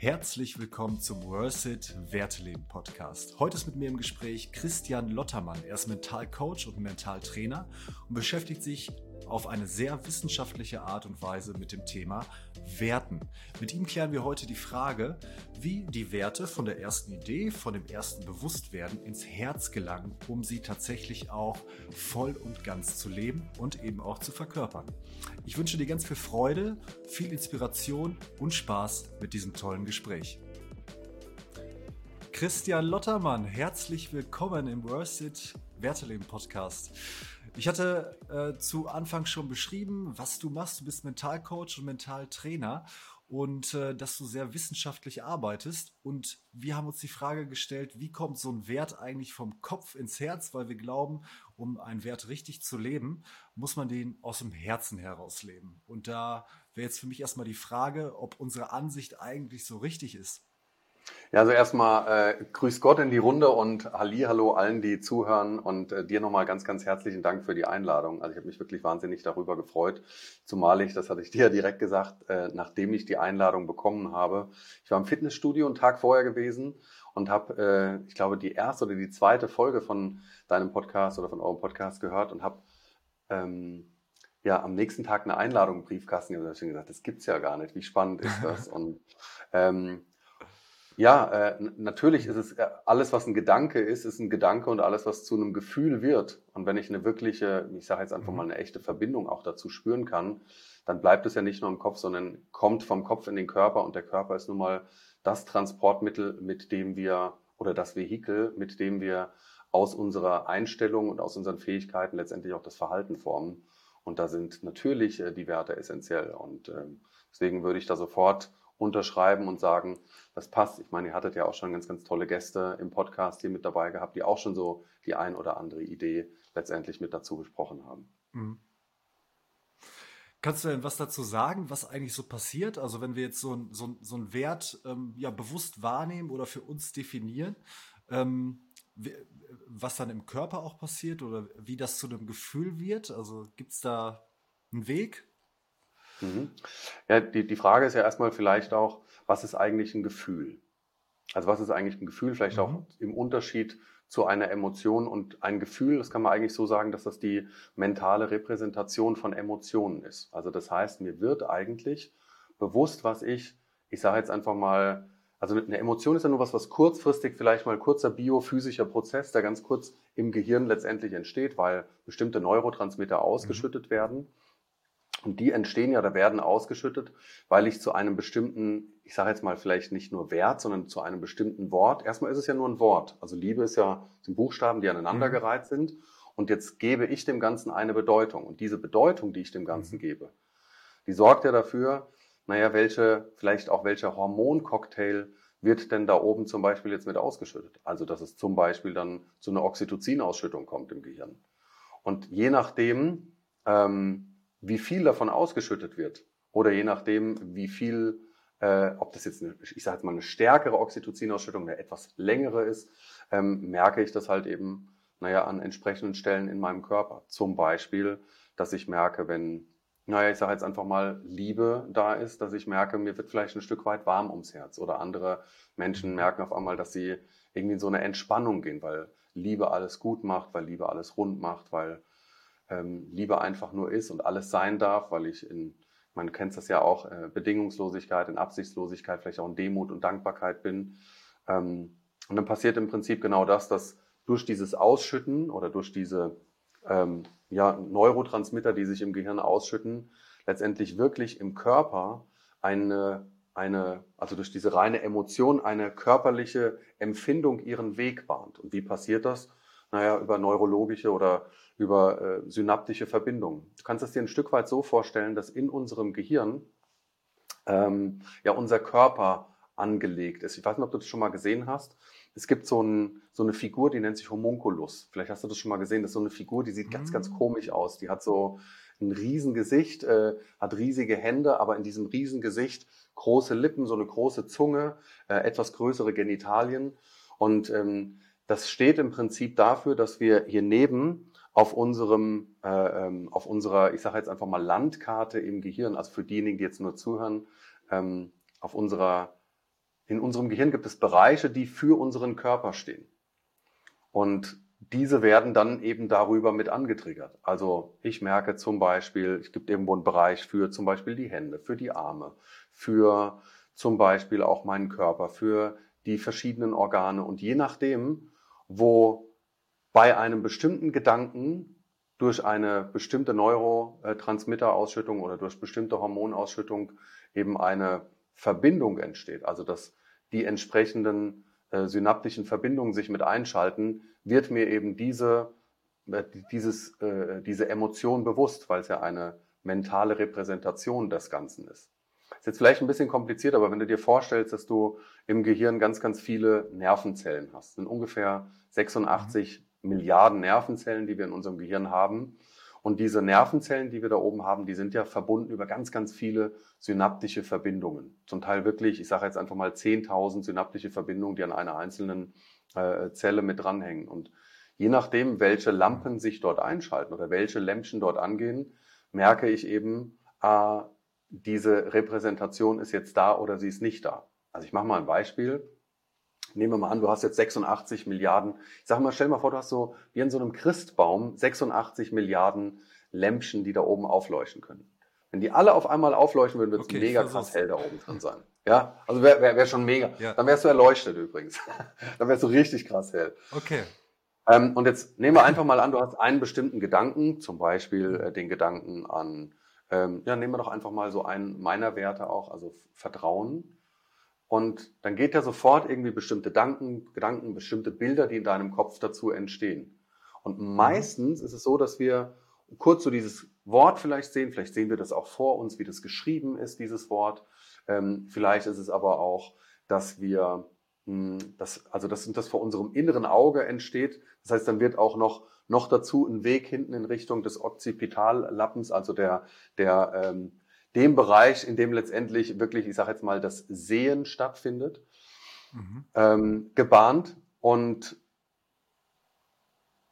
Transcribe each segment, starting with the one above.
Herzlich willkommen zum Worth It Werteleben Podcast. Heute ist mit mir im Gespräch Christian Lottermann. Er ist Mentalcoach und Mentaltrainer und beschäftigt sich auf eine sehr wissenschaftliche Art und Weise mit dem Thema Werten. Mit ihm klären wir heute die Frage, wie die Werte von der ersten Idee, von dem ersten Bewusstwerden ins Herz gelangen, um sie tatsächlich auch voll und ganz zu leben und eben auch zu verkörpern. Ich wünsche dir ganz viel Freude, viel Inspiration und Spaß mit diesem tollen Gespräch. Christian Lottermann, herzlich willkommen im Worth It Werteleben Podcast. Ich hatte äh, zu Anfang schon beschrieben, was du machst. Du bist Mentalcoach und Mentaltrainer und äh, dass du sehr wissenschaftlich arbeitest. Und wir haben uns die Frage gestellt, wie kommt so ein Wert eigentlich vom Kopf ins Herz? Weil wir glauben, um einen Wert richtig zu leben, muss man den aus dem Herzen heraus leben. Und da wäre jetzt für mich erstmal die Frage, ob unsere Ansicht eigentlich so richtig ist. Ja, also erstmal äh, grüß Gott in die Runde und Halli, hallo allen, die zuhören und äh, dir nochmal ganz, ganz herzlichen Dank für die Einladung. Also ich habe mich wirklich wahnsinnig darüber gefreut, zumal ich, das hatte ich dir ja direkt gesagt, äh, nachdem ich die Einladung bekommen habe. Ich war im Fitnessstudio einen Tag vorher gewesen und habe, äh, ich glaube, die erste oder die zweite Folge von deinem Podcast oder von eurem Podcast gehört und habe ähm, ja am nächsten Tag eine Einladung im Briefkasten und habe gesagt, das gibt's ja gar nicht. Wie spannend ist das? und ähm, ja, äh, natürlich ist es äh, alles, was ein Gedanke ist, ist ein Gedanke und alles, was zu einem Gefühl wird. Und wenn ich eine wirkliche, ich sage jetzt einfach mhm. mal eine echte Verbindung auch dazu spüren kann, dann bleibt es ja nicht nur im Kopf, sondern kommt vom Kopf in den Körper und der Körper ist nun mal das Transportmittel, mit dem wir oder das Vehikel, mit dem wir aus unserer Einstellung und aus unseren Fähigkeiten letztendlich auch das Verhalten formen. Und da sind natürlich äh, die Werte essentiell. Und ähm, deswegen würde ich da sofort unterschreiben und sagen, das passt. Ich meine, ihr hattet ja auch schon ganz, ganz tolle Gäste im Podcast hier mit dabei gehabt, die auch schon so die ein oder andere Idee letztendlich mit dazu besprochen haben. Mhm. Kannst du denn was dazu sagen, was eigentlich so passiert? Also wenn wir jetzt so, ein, so, so einen Wert ähm, ja, bewusst wahrnehmen oder für uns definieren, ähm, was dann im Körper auch passiert oder wie das zu einem Gefühl wird? Also gibt es da einen Weg? Mhm. Ja, die, die Frage ist ja erstmal vielleicht auch, was ist eigentlich ein Gefühl? Also was ist eigentlich ein Gefühl? Vielleicht mhm. auch im Unterschied zu einer Emotion und ein Gefühl, das kann man eigentlich so sagen, dass das die mentale Repräsentation von Emotionen ist. Also das heißt, mir wird eigentlich bewusst, was ich, ich sage jetzt einfach mal, also eine Emotion ist ja nur was, was kurzfristig vielleicht mal kurzer biophysischer Prozess, der ganz kurz im Gehirn letztendlich entsteht, weil bestimmte Neurotransmitter ausgeschüttet mhm. werden. Und die entstehen ja oder werden ausgeschüttet, weil ich zu einem bestimmten, ich sage jetzt mal vielleicht nicht nur Wert, sondern zu einem bestimmten Wort. Erstmal ist es ja nur ein Wort. Also Liebe ist ja sind Buchstaben, die aneinandergereiht mhm. sind. Und jetzt gebe ich dem Ganzen eine Bedeutung. Und diese Bedeutung, die ich dem Ganzen mhm. gebe, die sorgt ja dafür, naja, welche, vielleicht auch welcher Hormoncocktail wird denn da oben zum Beispiel jetzt mit ausgeschüttet? Also, dass es zum Beispiel dann zu einer Oxytocin-Ausschüttung kommt im Gehirn. Und je nachdem, ähm, wie viel davon ausgeschüttet wird oder je nachdem, wie viel, äh, ob das jetzt, eine, ich sage jetzt mal, eine stärkere Oxytocin-Ausschüttung, eine etwas längere ist, ähm, merke ich das halt eben, naja, an entsprechenden Stellen in meinem Körper. Zum Beispiel, dass ich merke, wenn, naja, ich sage jetzt einfach mal, Liebe da ist, dass ich merke, mir wird vielleicht ein Stück weit warm ums Herz. Oder andere Menschen merken auf einmal, dass sie irgendwie in so eine Entspannung gehen, weil Liebe alles gut macht, weil Liebe alles rund macht, weil ähm, Liebe einfach nur ist und alles sein darf, weil ich in, man kennt das ja auch, äh, Bedingungslosigkeit, in Absichtslosigkeit, vielleicht auch in Demut und Dankbarkeit bin. Ähm, und dann passiert im Prinzip genau das, dass durch dieses Ausschütten oder durch diese ähm, ja, Neurotransmitter, die sich im Gehirn ausschütten, letztendlich wirklich im Körper eine, eine, also durch diese reine Emotion, eine körperliche Empfindung ihren Weg bahnt. Und wie passiert das? Naja, über neurologische oder über äh, synaptische Verbindungen. Du kannst es dir ein Stück weit so vorstellen, dass in unserem Gehirn ähm, ja unser Körper angelegt ist. Ich weiß nicht, ob du das schon mal gesehen hast. Es gibt so, ein, so eine Figur, die nennt sich Homunculus. Vielleicht hast du das schon mal gesehen. Das ist so eine Figur, die sieht ganz, ganz mm. komisch aus. Die hat so ein Riesengesicht, äh, hat riesige Hände, aber in diesem Riesengesicht große Lippen, so eine große Zunge, äh, etwas größere Genitalien. Und ähm, das steht im Prinzip dafür, dass wir hier neben auf unserem, äh, ähm, auf unserer, ich sage jetzt einfach mal Landkarte im Gehirn, also für diejenigen, die jetzt nur zuhören, ähm, auf unserer in unserem Gehirn gibt es Bereiche, die für unseren Körper stehen. Und diese werden dann eben darüber mit angetriggert. Also ich merke zum Beispiel, es gibt irgendwo einen Bereich für zum Beispiel die Hände, für die Arme, für zum Beispiel auch meinen Körper, für die verschiedenen Organe. Und je nachdem, wo bei einem bestimmten Gedanken durch eine bestimmte Neurotransmitterausschüttung oder durch bestimmte Hormonausschüttung eben eine Verbindung entsteht, also dass die entsprechenden äh, synaptischen Verbindungen sich mit einschalten, wird mir eben diese, äh, dieses, äh, diese Emotion bewusst, weil es ja eine mentale Repräsentation des Ganzen ist. Jetzt vielleicht ein bisschen kompliziert, aber wenn du dir vorstellst, dass du im Gehirn ganz, ganz viele Nervenzellen hast, sind ungefähr 86 mhm. Milliarden Nervenzellen, die wir in unserem Gehirn haben. Und diese Nervenzellen, die wir da oben haben, die sind ja verbunden über ganz, ganz viele synaptische Verbindungen. Zum Teil wirklich, ich sage jetzt einfach mal 10.000 synaptische Verbindungen, die an einer einzelnen äh, Zelle mit dranhängen. Und je nachdem, welche Lampen sich dort einschalten oder welche Lämpchen dort angehen, merke ich eben, äh, diese Repräsentation ist jetzt da oder sie ist nicht da. Also ich mache mal ein Beispiel. Nehmen wir mal an, du hast jetzt 86 Milliarden. Ich sage mal, stell mal vor, du hast so wie in so einem Christbaum 86 Milliarden Lämpchen, die da oben aufleuchten können. Wenn die alle auf einmal aufleuchten würden, würde es okay, mega krass hell da oben drin sein. Ja, also wäre wär, wär schon mega. Ja. Dann wärst du erleuchtet übrigens. Dann wärst du richtig krass hell. Okay. Ähm, und jetzt nehmen wir einfach mal an, du hast einen bestimmten Gedanken, zum Beispiel äh, den Gedanken an, ähm, ja, nehmen wir doch einfach mal so einen meiner Werte auch, also Vertrauen. Und dann geht ja sofort irgendwie bestimmte Gedanken, Gedanken, bestimmte Bilder, die in deinem Kopf dazu entstehen. Und mhm. meistens ist es so, dass wir kurz so dieses Wort vielleicht sehen, vielleicht sehen wir das auch vor uns, wie das geschrieben ist, dieses Wort. Ähm, vielleicht ist es aber auch, dass wir, das, also dass das vor unserem inneren Auge entsteht. Das heißt, dann wird auch noch, noch dazu ein Weg hinten in Richtung des Occipitallappens, also der, der ähm, dem Bereich, in dem letztendlich wirklich, ich sage jetzt mal, das Sehen stattfindet, mhm. ähm, gebahnt. Und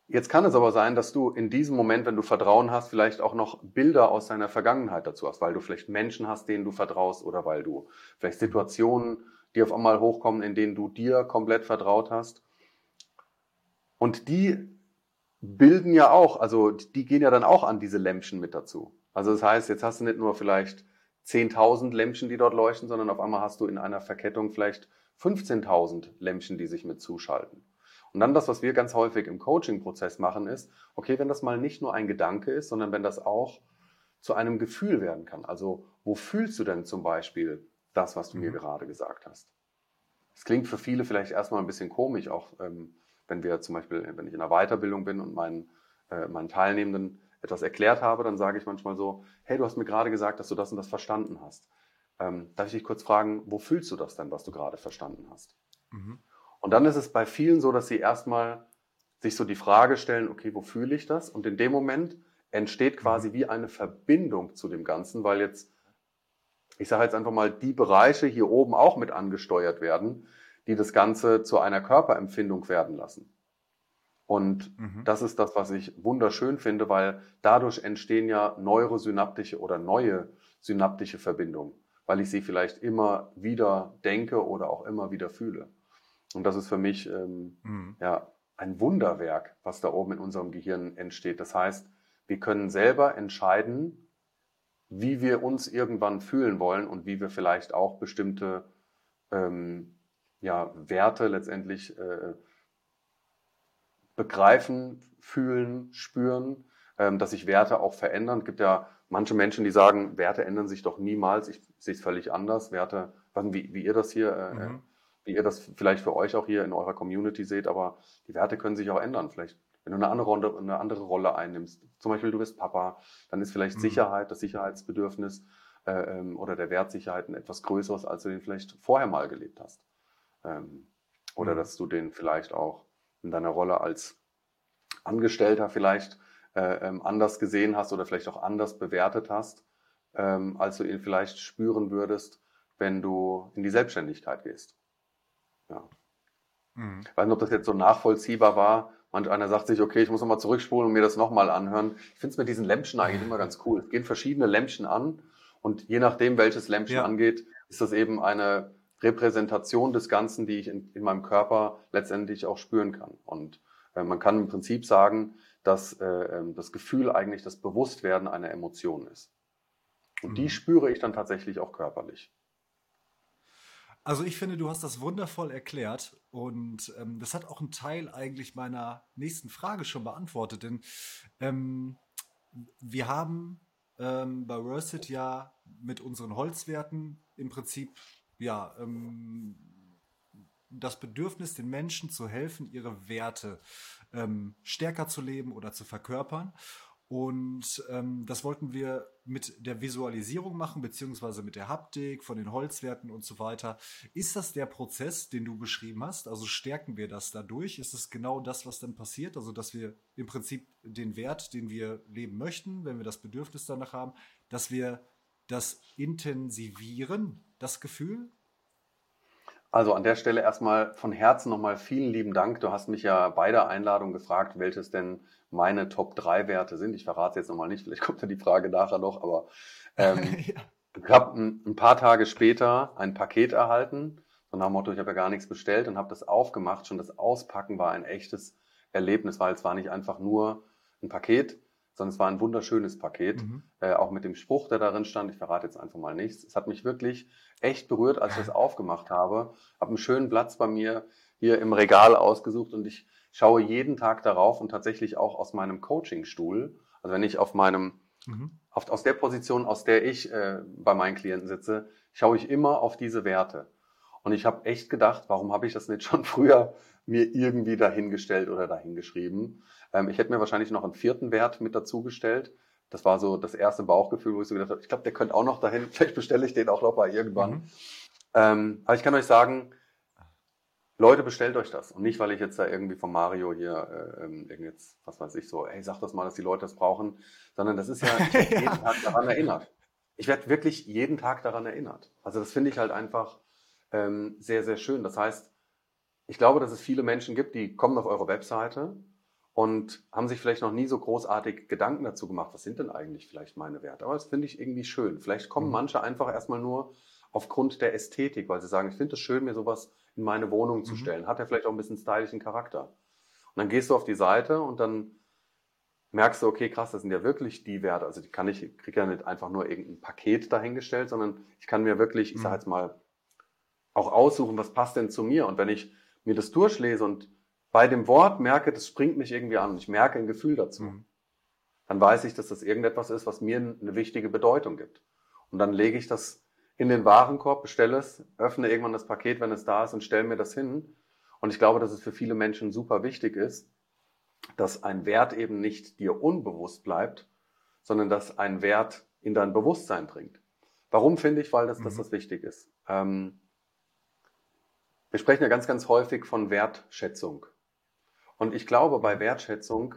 jetzt kann es aber sein, dass du in diesem Moment, wenn du Vertrauen hast, vielleicht auch noch Bilder aus deiner Vergangenheit dazu hast, weil du vielleicht Menschen hast, denen du vertraust oder weil du vielleicht Situationen, die auf einmal hochkommen, in denen du dir komplett vertraut hast. Und die bilden ja auch, also die gehen ja dann auch an diese Lämpchen mit dazu. Also das heißt, jetzt hast du nicht nur vielleicht 10.000 Lämpchen, die dort leuchten, sondern auf einmal hast du in einer Verkettung vielleicht 15.000 Lämpchen, die sich mit zuschalten. Und dann das, was wir ganz häufig im Coaching-Prozess machen, ist, okay, wenn das mal nicht nur ein Gedanke ist, sondern wenn das auch zu einem Gefühl werden kann. Also, wo fühlst du denn zum Beispiel das, was du mhm. mir gerade gesagt hast? Es klingt für viele vielleicht erstmal ein bisschen komisch, auch ähm, wenn wir zum Beispiel, wenn ich in einer Weiterbildung bin und meinen, äh, meinen Teilnehmenden etwas erklärt habe, dann sage ich manchmal so, hey, du hast mir gerade gesagt, dass du das und das verstanden hast. Ähm, darf ich dich kurz fragen, wo fühlst du das denn, was du gerade verstanden hast? Mhm. Und dann ist es bei vielen so, dass sie erstmal sich so die Frage stellen, okay, wo fühle ich das? Und in dem Moment entsteht quasi mhm. wie eine Verbindung zu dem Ganzen, weil jetzt, ich sage jetzt einfach mal, die Bereiche hier oben auch mit angesteuert werden, die das Ganze zu einer Körperempfindung werden lassen. Und mhm. das ist das, was ich wunderschön finde, weil dadurch entstehen ja neurosynaptische oder neue synaptische Verbindungen, weil ich sie vielleicht immer wieder denke oder auch immer wieder fühle. Und das ist für mich ähm, mhm. ja ein Wunderwerk, was da oben in unserem Gehirn entsteht. Das heißt, wir können selber entscheiden, wie wir uns irgendwann fühlen wollen und wie wir vielleicht auch bestimmte ähm, ja, Werte letztendlich äh, begreifen, fühlen, spüren, ähm, dass sich Werte auch verändern. Es gibt ja manche Menschen, die sagen, Werte ändern sich doch niemals. Ich sehe es völlig anders. Werte, wie, wie ihr das hier, äh, mhm. wie ihr das vielleicht für euch auch hier in eurer Community seht, aber die Werte können sich auch ändern. Vielleicht, wenn du eine andere Rolle, eine andere Rolle einnimmst, zum Beispiel du bist Papa, dann ist vielleicht mhm. Sicherheit, das Sicherheitsbedürfnis äh, ähm, oder der Wert Sicherheit ein etwas größeres, als du den vielleicht vorher mal gelebt hast. Ähm, oder mhm. dass du den vielleicht auch in deiner Rolle als Angestellter vielleicht äh, ähm, anders gesehen hast oder vielleicht auch anders bewertet hast, ähm, als du ihn vielleicht spüren würdest, wenn du in die Selbstständigkeit gehst. Ja. Mhm. Ich weiß nicht, ob das jetzt so nachvollziehbar war. Manch einer sagt sich, okay, ich muss nochmal zurückspulen und mir das nochmal anhören. Ich finde es mit diesen Lämpchen eigentlich immer ganz cool. Es gehen verschiedene Lämpchen an und je nachdem, welches Lämpchen ja. angeht, ist das eben eine Repräsentation des Ganzen, die ich in, in meinem Körper letztendlich auch spüren kann. Und äh, man kann im Prinzip sagen, dass äh, ähm, das Gefühl eigentlich das Bewusstwerden einer Emotion ist. Und mhm. die spüre ich dann tatsächlich auch körperlich. Also ich finde, du hast das wundervoll erklärt und ähm, das hat auch einen Teil eigentlich meiner nächsten Frage schon beantwortet, denn ähm, wir haben ähm, bei Worsit ja mit unseren Holzwerten im Prinzip ja ähm, das Bedürfnis, den Menschen zu helfen, ihre Werte ähm, stärker zu leben oder zu verkörpern. Und ähm, das wollten wir mit der Visualisierung machen, beziehungsweise mit der Haptik von den Holzwerten und so weiter. Ist das der Prozess, den du beschrieben hast? Also stärken wir das dadurch? Ist es genau das, was dann passiert? Also, dass wir im Prinzip den Wert, den wir leben möchten, wenn wir das Bedürfnis danach haben, dass wir das intensivieren, das Gefühl? Also an der Stelle erstmal von Herzen nochmal vielen lieben Dank. Du hast mich ja bei der Einladung gefragt, welches denn meine Top 3 Werte sind. Ich verrate es jetzt nochmal nicht, vielleicht kommt ja die Frage nachher noch, aber ähm, ja. ich habe ein, ein, paar Tage später ein Paket erhalten, so nach dem Motto, ich habe ja gar nichts bestellt und habe das aufgemacht. Schon das Auspacken war ein echtes Erlebnis, weil es war nicht einfach nur ein Paket, sondern es war ein wunderschönes Paket, mhm. äh, auch mit dem Spruch, der darin stand. Ich verrate jetzt einfach mal nichts. Es hat mich wirklich echt berührt, als ich das aufgemacht habe. Habe einen schönen Platz bei mir hier im Regal ausgesucht und ich schaue jeden Tag darauf und tatsächlich auch aus meinem Coachingstuhl. Also wenn ich auf meinem, mhm. auf, aus der Position, aus der ich äh, bei meinen Klienten sitze, schaue ich immer auf diese Werte. Und ich habe echt gedacht, warum habe ich das nicht schon früher mir irgendwie dahingestellt oder dahingeschrieben? Ähm, ich hätte mir wahrscheinlich noch einen vierten Wert mit dazugestellt. Das war so das erste Bauchgefühl, wo ich so gedacht habe, ich glaube, der könnte auch noch dahin. Vielleicht bestelle ich den auch noch mal irgendwann. Mhm. Ähm, aber ich kann euch sagen, Leute, bestellt euch das. Und nicht, weil ich jetzt da irgendwie von Mario hier äh, ähm, jetzt, was weiß ich, so, ey, sag das mal, dass die Leute das brauchen, sondern das ist ja, ich werde jeden Tag daran erinnert. Ich werde wirklich jeden Tag daran erinnert. Also das finde ich halt einfach ähm, sehr, sehr schön. Das heißt, ich glaube, dass es viele Menschen gibt, die kommen auf eure Webseite und haben sich vielleicht noch nie so großartig Gedanken dazu gemacht, was sind denn eigentlich vielleicht meine Werte. Aber das finde ich irgendwie schön. Vielleicht kommen mhm. manche einfach erstmal nur aufgrund der Ästhetik, weil sie sagen, ich finde es schön, mir sowas in meine Wohnung zu mhm. stellen. Hat ja vielleicht auch ein bisschen stylischen Charakter. Und dann gehst du auf die Seite und dann merkst du, okay, krass, das sind ja wirklich die Werte. Also die kann ich, kriege ja nicht einfach nur irgendein Paket dahingestellt, sondern ich kann mir wirklich, ich sage mhm. jetzt mal, auch aussuchen, was passt denn zu mir. Und wenn ich mir das durchlese und bei dem Wort merke, das springt mich irgendwie an, ich merke ein Gefühl dazu, mhm. dann weiß ich, dass das irgendetwas ist, was mir eine wichtige Bedeutung gibt. Und dann lege ich das in den Warenkorb, bestelle es, öffne irgendwann das Paket, wenn es da ist und stelle mir das hin. Und ich glaube, dass es für viele Menschen super wichtig ist, dass ein Wert eben nicht dir unbewusst bleibt, sondern dass ein Wert in dein Bewusstsein dringt. Warum finde ich? Weil das, mhm. dass das wichtig ist. Ähm, wir sprechen ja ganz, ganz häufig von Wertschätzung. Und ich glaube, bei Wertschätzung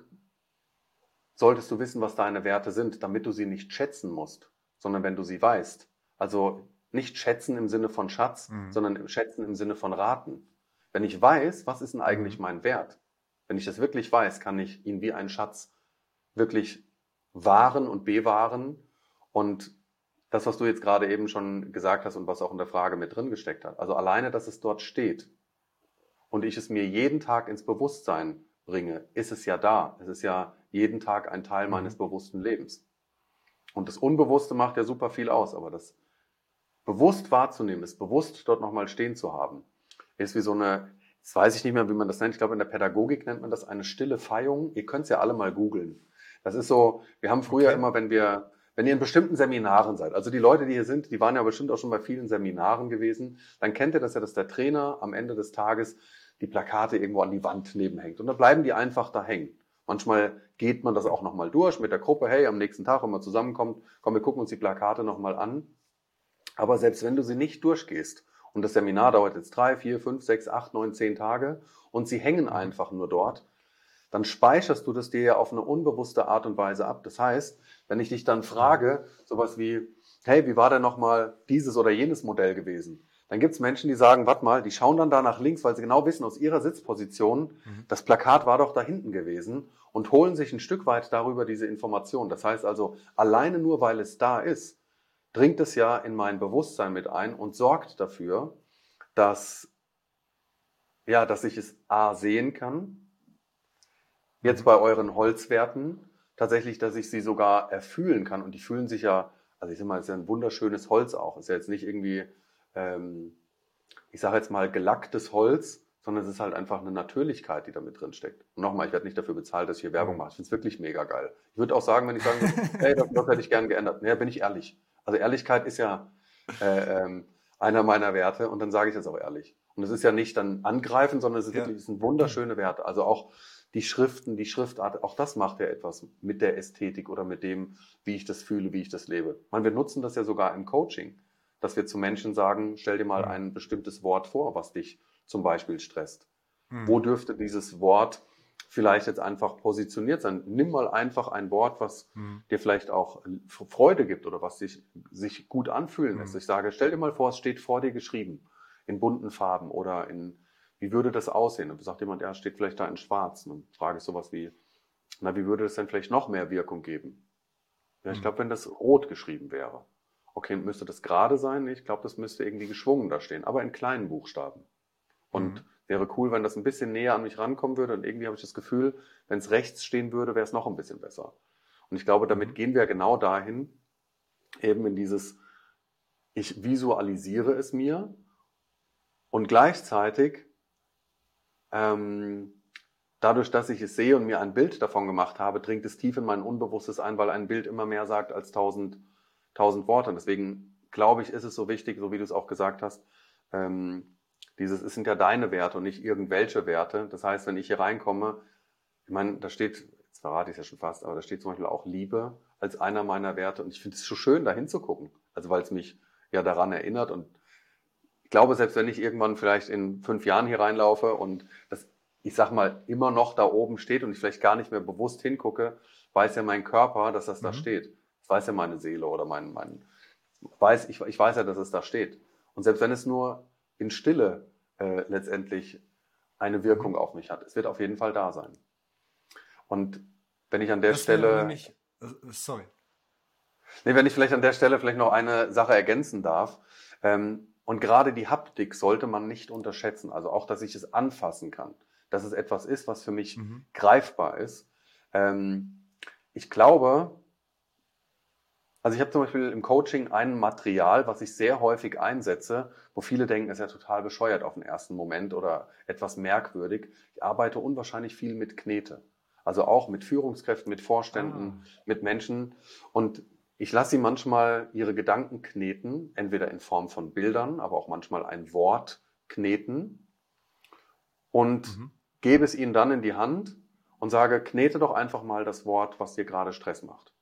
solltest du wissen, was deine Werte sind, damit du sie nicht schätzen musst, sondern wenn du sie weißt. Also nicht schätzen im Sinne von Schatz, mhm. sondern schätzen im Sinne von raten. Wenn ich weiß, was ist denn eigentlich mhm. mein Wert? Wenn ich das wirklich weiß, kann ich ihn wie ein Schatz wirklich wahren und bewahren. Und das, was du jetzt gerade eben schon gesagt hast und was auch in der Frage mit drin gesteckt hat. Also alleine, dass es dort steht und ich es mir jeden Tag ins Bewusstsein bringe, ist es ja da. Es ist ja jeden Tag ein Teil mhm. meines bewussten Lebens. Und das Unbewusste macht ja super viel aus, aber das bewusst wahrzunehmen, es bewusst dort nochmal stehen zu haben, ist wie so eine, jetzt weiß ich nicht mehr, wie man das nennt, ich glaube in der Pädagogik nennt man das eine stille Feierung. Ihr könnt es ja alle mal googeln. Das ist so, wir haben früher okay. immer, wenn wir, wenn ihr in bestimmten Seminaren seid, also die Leute, die hier sind, die waren ja bestimmt auch schon bei vielen Seminaren gewesen, dann kennt ihr das ja, dass der Trainer am Ende des Tages die Plakate irgendwo an die Wand nebenhängt. Und dann bleiben die einfach da hängen. Manchmal geht man das auch nochmal durch mit der Gruppe, hey, am nächsten Tag, wenn man zusammenkommt, komm, wir gucken uns die Plakate nochmal an. Aber selbst wenn du sie nicht durchgehst, und das Seminar dauert jetzt drei, vier, fünf, sechs, acht, neun, zehn Tage und sie hängen einfach nur dort, dann speicherst du das dir ja auf eine unbewusste Art und Weise ab. Das heißt, wenn ich dich dann frage, sowas wie, hey, wie war denn nochmal dieses oder jenes Modell gewesen? Dann gibt es Menschen, die sagen, warte mal, die schauen dann da nach links, weil sie genau wissen aus ihrer Sitzposition, mhm. das Plakat war doch da hinten gewesen und holen sich ein Stück weit darüber diese Information. Das heißt also, alleine nur weil es da ist, dringt es ja in mein Bewusstsein mit ein und sorgt dafür, dass, ja, dass ich es A sehen kann. Jetzt bei euren Holzwerten tatsächlich, dass ich sie sogar erfühlen kann. Und die fühlen sich ja, also ich sag mal, es ist ja ein wunderschönes Holz auch. Es ist ja jetzt nicht irgendwie, ähm, ich sage jetzt mal, gelacktes Holz, sondern es ist halt einfach eine Natürlichkeit, die da mit drin steckt. Und nochmal, ich werde nicht dafür bezahlt, dass ich hier Werbung mache. Ich finde es wirklich mega geil. Ich würde auch sagen, wenn ich sagen würde, hey, das, das hätte ich gern geändert. Naja, bin ich ehrlich. Also Ehrlichkeit ist ja äh, ähm, einer meiner Werte und dann sage ich das auch ehrlich. Und es ist ja nicht dann angreifen, sondern es ist ja. wirklich, es sind wunderschöne Werte. Also auch die Schriften, die Schriftart, auch das macht ja etwas mit der Ästhetik oder mit dem, wie ich das fühle, wie ich das lebe. Meine, wir nutzen das ja sogar im Coaching, dass wir zu Menschen sagen, stell dir mal ein bestimmtes Wort vor, was dich zum Beispiel stresst. Mhm. Wo dürfte dieses Wort vielleicht jetzt einfach positioniert sein? Nimm mal einfach ein Wort, was mhm. dir vielleicht auch Freude gibt oder was sich, sich gut anfühlen lässt. Mhm. Ich sage, stell dir mal vor, es steht vor dir geschrieben in bunten Farben oder in, wie würde das aussehen? Und sagt jemand, ja, steht vielleicht da in schwarz. Und dann frage ich sowas wie, na, wie würde das denn vielleicht noch mehr Wirkung geben? Ja, ich mhm. glaube, wenn das rot geschrieben wäre. Okay, müsste das gerade sein? Ich glaube, das müsste irgendwie geschwungen da stehen, aber in kleinen Buchstaben. Und mhm. wäre cool, wenn das ein bisschen näher an mich rankommen würde. Und irgendwie habe ich das Gefühl, wenn es rechts stehen würde, wäre es noch ein bisschen besser. Und ich glaube, damit mhm. gehen wir genau dahin, eben in dieses, ich visualisiere es mir und gleichzeitig, ähm, dadurch, dass ich es sehe und mir ein Bild davon gemacht habe, dringt es tief in mein Unbewusstes ein, weil ein Bild immer mehr sagt als tausend, tausend Worte. Und deswegen glaube ich, ist es so wichtig, so wie du es auch gesagt hast, ähm, dieses, es sind ja deine Werte und nicht irgendwelche Werte. Das heißt, wenn ich hier reinkomme, ich meine, da steht, jetzt verrate ich es ja schon fast, aber da steht zum Beispiel auch Liebe als einer meiner Werte. Und ich finde es so schön, da hinzugucken. Also weil es mich ja daran erinnert. Und ich glaube, selbst wenn ich irgendwann vielleicht in fünf Jahren hier reinlaufe und das, ich sag mal, immer noch da oben steht und ich vielleicht gar nicht mehr bewusst hingucke, weiß ja mein Körper, dass das mhm. da steht. Das weiß ja meine Seele oder mein, mein weiß, ich, ich weiß ja, dass es da steht. Und selbst wenn es nur in Stille äh, letztendlich eine Wirkung auf mich hat. Es wird auf jeden Fall da sein. Und wenn ich an der das Stelle. Nicht, äh, sorry. Nee, wenn ich vielleicht an der Stelle vielleicht noch eine Sache ergänzen darf. Ähm, und gerade die Haptik sollte man nicht unterschätzen. Also auch, dass ich es anfassen kann. Dass es etwas ist, was für mich mhm. greifbar ist. Ähm, ich glaube, also ich habe zum Beispiel im Coaching ein Material, was ich sehr häufig einsetze, wo viele denken, ist ja total bescheuert auf den ersten Moment oder etwas merkwürdig. Ich arbeite unwahrscheinlich viel mit Knete. Also auch mit Führungskräften, mit Vorständen, ah. mit Menschen. Und ich lasse sie manchmal ihre Gedanken kneten, entweder in Form von Bildern, aber auch manchmal ein Wort kneten und mhm. gebe es ihnen dann in die Hand und sage, knete doch einfach mal das Wort, was dir gerade Stress macht.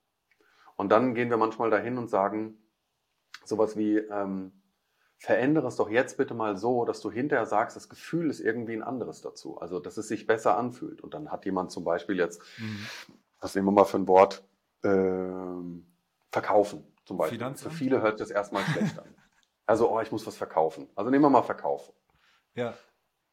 Und dann gehen wir manchmal dahin und sagen sowas wie, ähm, verändere es doch jetzt bitte mal so, dass du hinterher sagst, das Gefühl ist irgendwie ein anderes dazu. Also, dass es sich besser anfühlt. Und dann hat jemand zum Beispiel jetzt, mhm. was nehmen wir mal für ein Wort, ähm, verkaufen zum Beispiel. Finanzamt? Für viele hört das erstmal schlecht an. Also, oh, ich muss was verkaufen. Also nehmen wir mal verkaufen. Ja.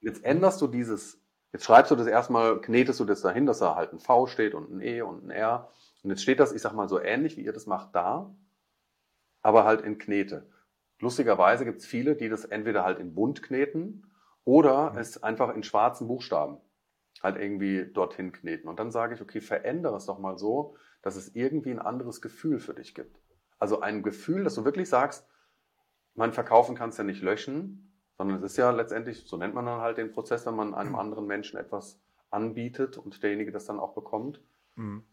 Jetzt änderst du dieses, jetzt schreibst du das erstmal, knetest du das dahin, dass da halt ein V steht und ein E und ein R. Und jetzt steht das, ich sag mal, so ähnlich, wie ihr das macht, da, aber halt in Knete. Lustigerweise gibt es viele, die das entweder halt in bunt kneten oder mhm. es einfach in schwarzen Buchstaben halt irgendwie dorthin kneten. Und dann sage ich, okay, verändere es doch mal so, dass es irgendwie ein anderes Gefühl für dich gibt. Also ein Gefühl, dass du wirklich sagst, mein Verkaufen kannst ja nicht löschen, sondern es ist ja letztendlich, so nennt man dann halt den Prozess, wenn man einem mhm. anderen Menschen etwas anbietet und derjenige das dann auch bekommt. Mhm.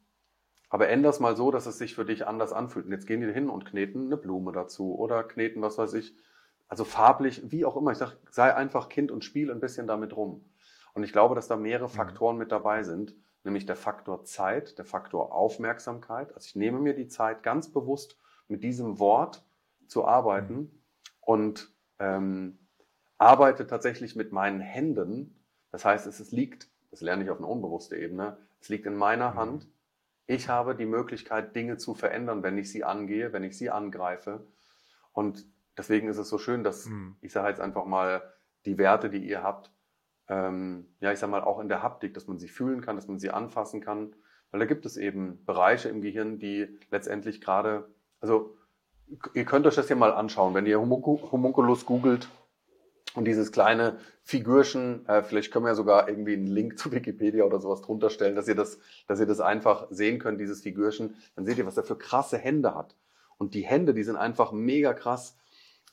Aber änder es mal so, dass es sich für dich anders anfühlt. Und jetzt gehen die hin und kneten eine Blume dazu oder kneten, was weiß ich, also farblich, wie auch immer. Ich sage, sei einfach Kind und spiel ein bisschen damit rum. Und ich glaube, dass da mehrere mhm. Faktoren mit dabei sind, nämlich der Faktor Zeit, der Faktor Aufmerksamkeit. Also ich nehme mir die Zeit ganz bewusst mit diesem Wort zu arbeiten mhm. und ähm, arbeite tatsächlich mit meinen Händen. Das heißt, es, es liegt, das lerne ich auf einer unbewussten Ebene, es liegt in meiner mhm. Hand, ich habe die Möglichkeit, Dinge zu verändern, wenn ich sie angehe, wenn ich sie angreife. Und deswegen ist es so schön, dass mhm. ich sage jetzt einfach mal, die Werte, die ihr habt, ähm, ja, ich sage mal auch in der Haptik, dass man sie fühlen kann, dass man sie anfassen kann. Weil da gibt es eben Bereiche im Gehirn, die letztendlich gerade, also ihr könnt euch das ja mal anschauen, wenn ihr Homunculus googelt, Und dieses kleine Figürchen, äh, vielleicht können wir ja sogar irgendwie einen Link zu Wikipedia oder sowas drunter stellen, dass ihr das, dass ihr das einfach sehen könnt, dieses Figürchen. Dann seht ihr, was er für krasse Hände hat. Und die Hände, die sind einfach mega krass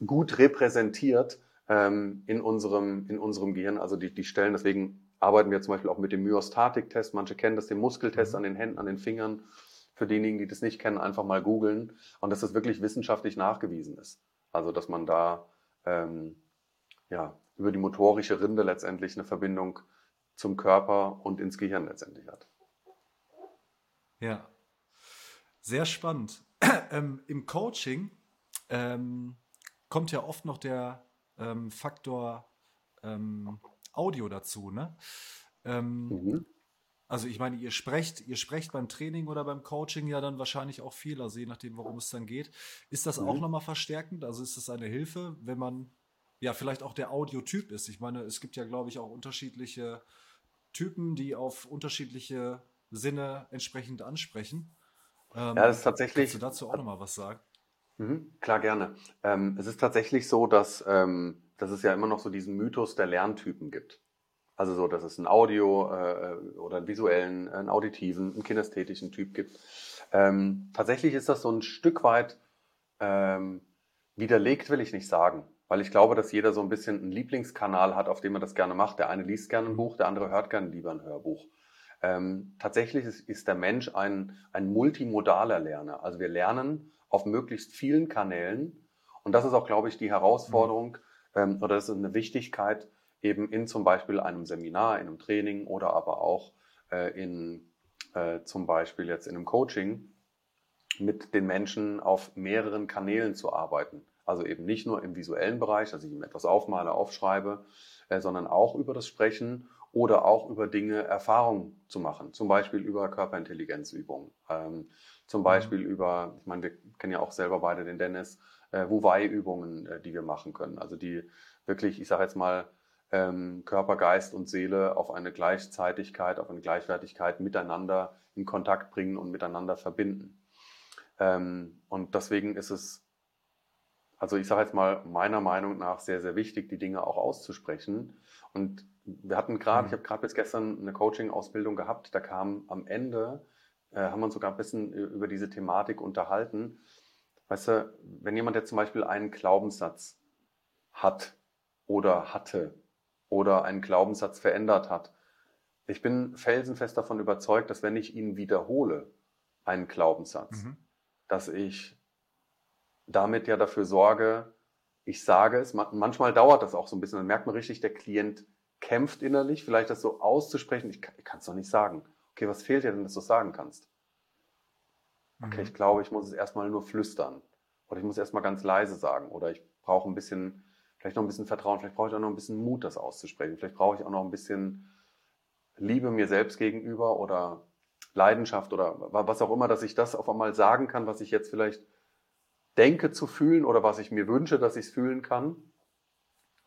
gut repräsentiert ähm, in, unserem, in unserem Gehirn. Also die, die Stellen, deswegen arbeiten wir zum Beispiel auch mit dem Myostatik-Test. Manche kennen das, den Muskeltest mhm. an den Händen, an den Fingern. Für diejenigen, die das nicht kennen, einfach mal googeln. Und dass das wirklich wissenschaftlich nachgewiesen ist. Also dass man da ähm, ja, über die motorische Rinde letztendlich eine Verbindung zum Körper und ins Gehirn letztendlich hat. Ja, sehr spannend. ähm, Im Coaching ähm, kommt ja oft noch der ähm, Faktor ähm, Audio dazu, ne? Ähm, mhm. Also ich meine, ihr sprecht, ihr sprecht beim Training oder beim Coaching ja dann wahrscheinlich auch viel, also je nachdem, worum es dann geht. Ist das mhm. auch nochmal verstärkend? Also ist das eine Hilfe, wenn man ja vielleicht auch der Audiotyp ist? Ich meine, es gibt ja, glaube ich, auch unterschiedliche Typen, die auf unterschiedliche Sinne entsprechend ansprechen. Ähm, ja, das ist tatsächlich. Kannst du dazu auch nochmal was sagen? Mhm, klar, gerne. Ähm, es ist tatsächlich so, dass, ähm, dass es ja immer noch so diesen Mythos der Lerntypen gibt. Also so, dass es einen Audio- äh, oder einen visuellen, einen auditiven, einen kinästhetischen Typ gibt. Ähm, tatsächlich ist das so ein Stück weit ähm, widerlegt, will ich nicht sagen. Weil ich glaube, dass jeder so ein bisschen einen Lieblingskanal hat, auf dem er das gerne macht. Der eine liest gerne ein Buch, der andere hört gerne lieber ein Hörbuch. Ähm, tatsächlich ist, ist der Mensch ein, ein multimodaler Lerner. Also wir lernen auf möglichst vielen Kanälen. Und das ist auch, glaube ich, die Herausforderung ähm, oder das ist eine Wichtigkeit eben in zum Beispiel einem Seminar, in einem Training oder aber auch äh, in äh, zum Beispiel jetzt in einem Coaching mit den Menschen auf mehreren Kanälen zu arbeiten. Also eben nicht nur im visuellen Bereich, dass ich ihm etwas aufmale, aufschreibe, äh, sondern auch über das Sprechen oder auch über Dinge Erfahrung zu machen. Zum Beispiel über Körperintelligenzübungen. Ähm, zum mhm. Beispiel mhm. über, ich meine, wir kennen ja auch selber beide den Dennis, äh, Wu-Wei-Übungen, äh, die wir machen können. Also die wirklich, ich sage jetzt mal, ähm, Körper, Geist und Seele auf eine Gleichzeitigkeit, auf eine Gleichwertigkeit miteinander in Kontakt bringen und miteinander verbinden. Ähm, und deswegen ist es, also ich sage jetzt mal, meiner Meinung nach sehr, sehr wichtig, die Dinge auch auszusprechen. Und wir hatten gerade, mhm. ich habe gerade bis gestern eine Coaching-Ausbildung gehabt, da kam am Ende äh, haben wir uns sogar ein bisschen über diese Thematik unterhalten. Weißt du, wenn jemand jetzt zum Beispiel einen Glaubenssatz hat oder hatte oder einen Glaubenssatz verändert hat, ich bin felsenfest davon überzeugt, dass wenn ich ihn wiederhole, einen Glaubenssatz, mhm. dass ich damit ja dafür sorge, ich sage es, manchmal dauert das auch so ein bisschen, dann merkt man richtig, der Klient kämpft innerlich, vielleicht das so auszusprechen, ich kann es doch nicht sagen okay, was fehlt dir denn, dass du sagen kannst? Okay, mhm. ich glaube, ich muss es erstmal nur flüstern. Oder ich muss erstmal ganz leise sagen. Oder ich brauche ein bisschen, vielleicht noch ein bisschen Vertrauen, vielleicht brauche ich auch noch ein bisschen Mut, das auszusprechen. Vielleicht brauche ich auch noch ein bisschen Liebe mir selbst gegenüber oder Leidenschaft oder was auch immer, dass ich das auf einmal sagen kann, was ich jetzt vielleicht denke zu fühlen oder was ich mir wünsche, dass ich es fühlen kann.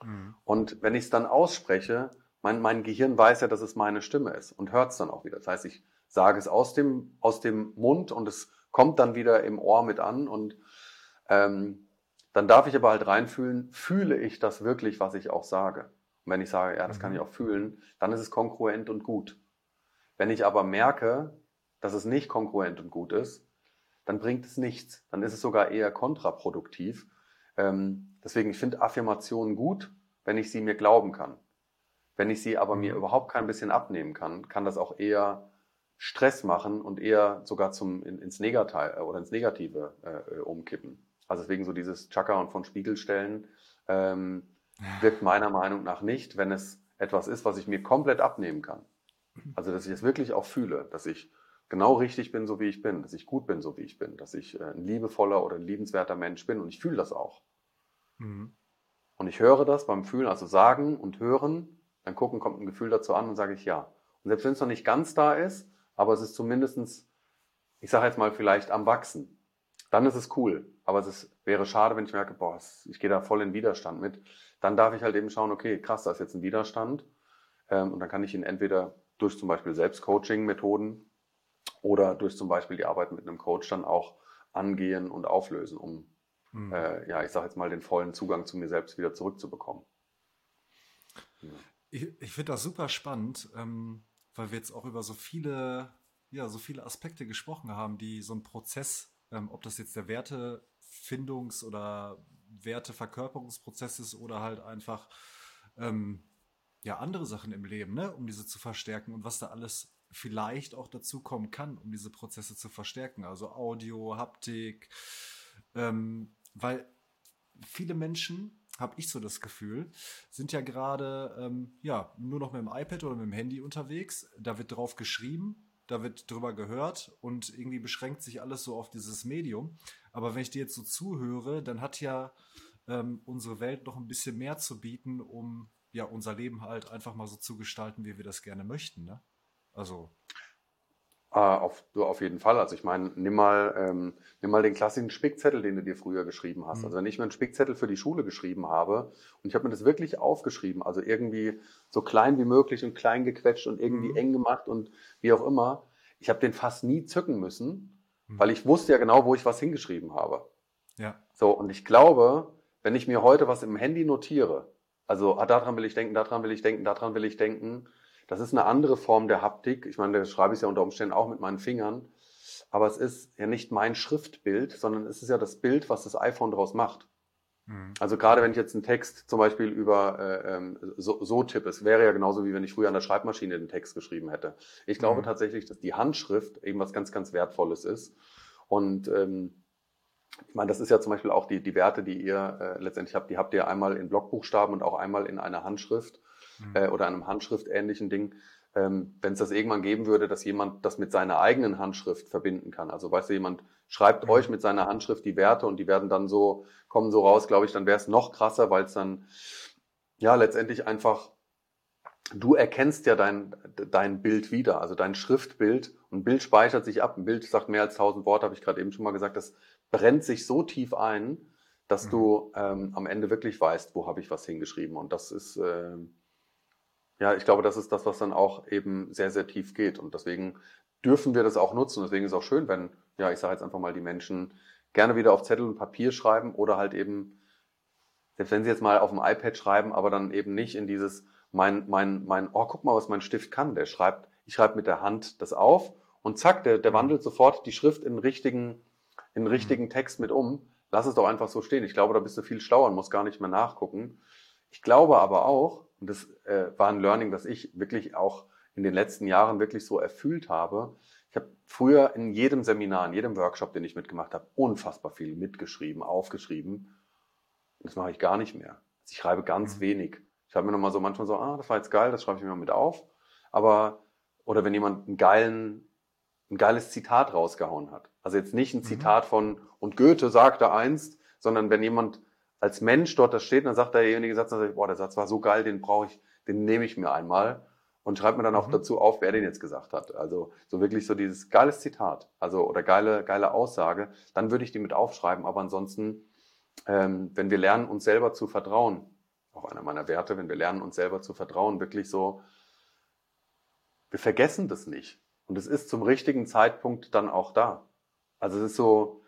Mhm. Und wenn ich es dann ausspreche, mein, mein Gehirn weiß ja, dass es meine Stimme ist und hört es dann auch wieder. Das heißt, ich sage es aus dem, aus dem Mund und es kommt dann wieder im Ohr mit an und ähm, dann darf ich aber halt reinfühlen, fühle ich das wirklich, was ich auch sage. Und wenn ich sage, ja, das kann ich mhm. auch fühlen, dann ist es kongruent und gut. Wenn ich aber merke, dass es nicht kongruent und gut ist, dann bringt es nichts. Dann ist es sogar eher kontraproduktiv. Ähm, deswegen, ich finde Affirmationen gut, wenn ich sie mir glauben kann. Wenn ich sie aber mir mhm. überhaupt kein bisschen abnehmen kann, kann das auch eher Stress machen und eher sogar zum, in, ins, Negativ, äh, oder ins Negative äh, umkippen. Also deswegen so dieses Chakra und von Spiegelstellen ähm, wirkt meiner Meinung nach nicht, wenn es etwas ist, was ich mir komplett abnehmen kann. Also dass ich es wirklich auch fühle, dass ich genau richtig bin, so wie ich bin, dass ich gut bin, so wie ich bin, dass ich äh, ein liebevoller oder ein liebenswerter Mensch bin und ich fühle das auch. Mhm. Und ich höre das beim Fühlen, also sagen und hören, dann gucken, kommt ein Gefühl dazu an und sage ich ja. Und selbst wenn es noch nicht ganz da ist, aber es ist zumindestens, ich sage jetzt mal vielleicht am Wachsen, dann ist es cool. Aber es ist, wäre schade, wenn ich merke, boah, ich gehe da voll in Widerstand mit. Dann darf ich halt eben schauen, okay, krass, da ist jetzt ein Widerstand. Ähm, und dann kann ich ihn entweder durch zum Beispiel Selbstcoaching-Methoden oder durch zum Beispiel die Arbeit mit einem Coach dann auch angehen und auflösen, um, mhm. äh, ja, ich sage jetzt mal, den vollen Zugang zu mir selbst wieder zurückzubekommen. Ja. Ich, ich finde das super spannend, ähm, weil wir jetzt auch über so viele, ja, so viele Aspekte gesprochen haben, die so ein Prozess, ähm, ob das jetzt der Wertefindungs- oder Werteverkörperungsprozess ist oder halt einfach ähm, ja andere Sachen im Leben, ne, um diese zu verstärken und was da alles vielleicht auch dazu kommen kann, um diese Prozesse zu verstärken. Also Audio, Haptik, ähm, weil viele Menschen, habe ich so das Gefühl, sind ja gerade ähm, ja nur noch mit dem iPad oder mit dem Handy unterwegs. Da wird drauf geschrieben, da wird drüber gehört und irgendwie beschränkt sich alles so auf dieses Medium. Aber wenn ich dir jetzt so zuhöre, dann hat ja ähm, unsere Welt noch ein bisschen mehr zu bieten, um ja unser Leben halt einfach mal so zu gestalten, wie wir das gerne möchten. Ne? Also. Äh, auf, du auf jeden Fall. Also ich meine, nimm mal, ähm, nimm mal den klassischen Spickzettel, den du dir früher geschrieben hast. Mhm. Also wenn ich mir einen Spickzettel für die Schule geschrieben habe und ich habe mir das wirklich aufgeschrieben, also irgendwie so klein wie möglich und klein gequetscht und irgendwie mhm. eng gemacht und wie auch immer, ich habe den fast nie zücken müssen, mhm. weil ich wusste ja genau, wo ich was hingeschrieben habe. Ja. So, und ich glaube, wenn ich mir heute was im Handy notiere, also ah, daran will ich denken, daran will ich denken, daran will ich denken, das ist eine andere Form der Haptik. Ich meine, da schreibe ich es ja unter Umständen auch mit meinen Fingern. Aber es ist ja nicht mein Schriftbild, sondern es ist ja das Bild, was das iPhone daraus macht. Mhm. Also gerade wenn ich jetzt einen Text zum Beispiel über äh, ähm, so, so tippe, es wäre ja genauso wie wenn ich früher an der Schreibmaschine den Text geschrieben hätte. Ich glaube mhm. tatsächlich, dass die Handschrift eben was ganz, ganz Wertvolles ist. Und ähm, ich meine, das ist ja zum Beispiel auch die, die Werte, die ihr äh, letztendlich habt, die habt ihr einmal in Blockbuchstaben und auch einmal in einer Handschrift mhm. äh, oder einem handschriftähnlichen Ding. Ähm, Wenn es das irgendwann geben würde, dass jemand das mit seiner eigenen Handschrift verbinden kann. Also weißt du, jemand schreibt mhm. euch mit seiner Handschrift die Werte und die werden dann so, kommen so raus, glaube ich, dann wäre es noch krasser, weil es dann ja letztendlich einfach, du erkennst ja dein, dein Bild wieder, also dein Schriftbild. Ein Bild speichert sich ab. Ein Bild sagt mehr als tausend Worte, habe ich gerade eben schon mal gesagt. Das brennt sich so tief ein, dass mhm. du ähm, am Ende wirklich weißt, wo habe ich was hingeschrieben. Und das ist, äh, ja, ich glaube, das ist das, was dann auch eben sehr, sehr tief geht. Und deswegen dürfen wir das auch nutzen. Deswegen ist es auch schön, wenn, ja, ich sage jetzt einfach mal, die Menschen gerne wieder auf Zettel und Papier schreiben oder halt eben, selbst wenn sie jetzt mal auf dem iPad schreiben, aber dann eben nicht in dieses, mein, mein, mein, oh, guck mal, was mein Stift kann. Der schreibt, ich schreibe mit der Hand das auf und zack, der, der wandelt sofort die Schrift in richtigen, in richtigen Text mit um. Lass es doch einfach so stehen. Ich glaube, da bist du viel schlauer und musst gar nicht mehr nachgucken. Ich glaube aber auch, und das äh, war ein Learning, das ich wirklich auch in den letzten Jahren wirklich so erfüllt habe. Ich habe früher in jedem Seminar, in jedem Workshop, den ich mitgemacht habe, unfassbar viel mitgeschrieben, aufgeschrieben. Und das mache ich gar nicht mehr. Also ich schreibe ganz mhm. wenig. Ich habe mir nochmal so manchmal so, ah, das war jetzt geil, das schreibe ich mir mal mit auf. Aber, oder wenn jemand einen geilen, ein geiles Zitat rausgehauen hat. Also jetzt nicht ein mhm. Zitat von, und Goethe sagte einst, sondern wenn jemand als Mensch dort da steht, dann sagt derjenige Satz, dann sagt, boah, der Satz war so geil, den brauche ich, den nehme ich mir einmal und schreibt mir dann auch mhm. dazu auf, wer den jetzt gesagt hat. Also so wirklich so dieses geiles Zitat, also oder geile geile Aussage, dann würde ich die mit aufschreiben. Aber ansonsten, ähm, wenn wir lernen, uns selber zu vertrauen, auch einer meiner Werte, wenn wir lernen, uns selber zu vertrauen, wirklich so, wir vergessen das nicht und es ist zum richtigen Zeitpunkt dann auch da. Also es ist so,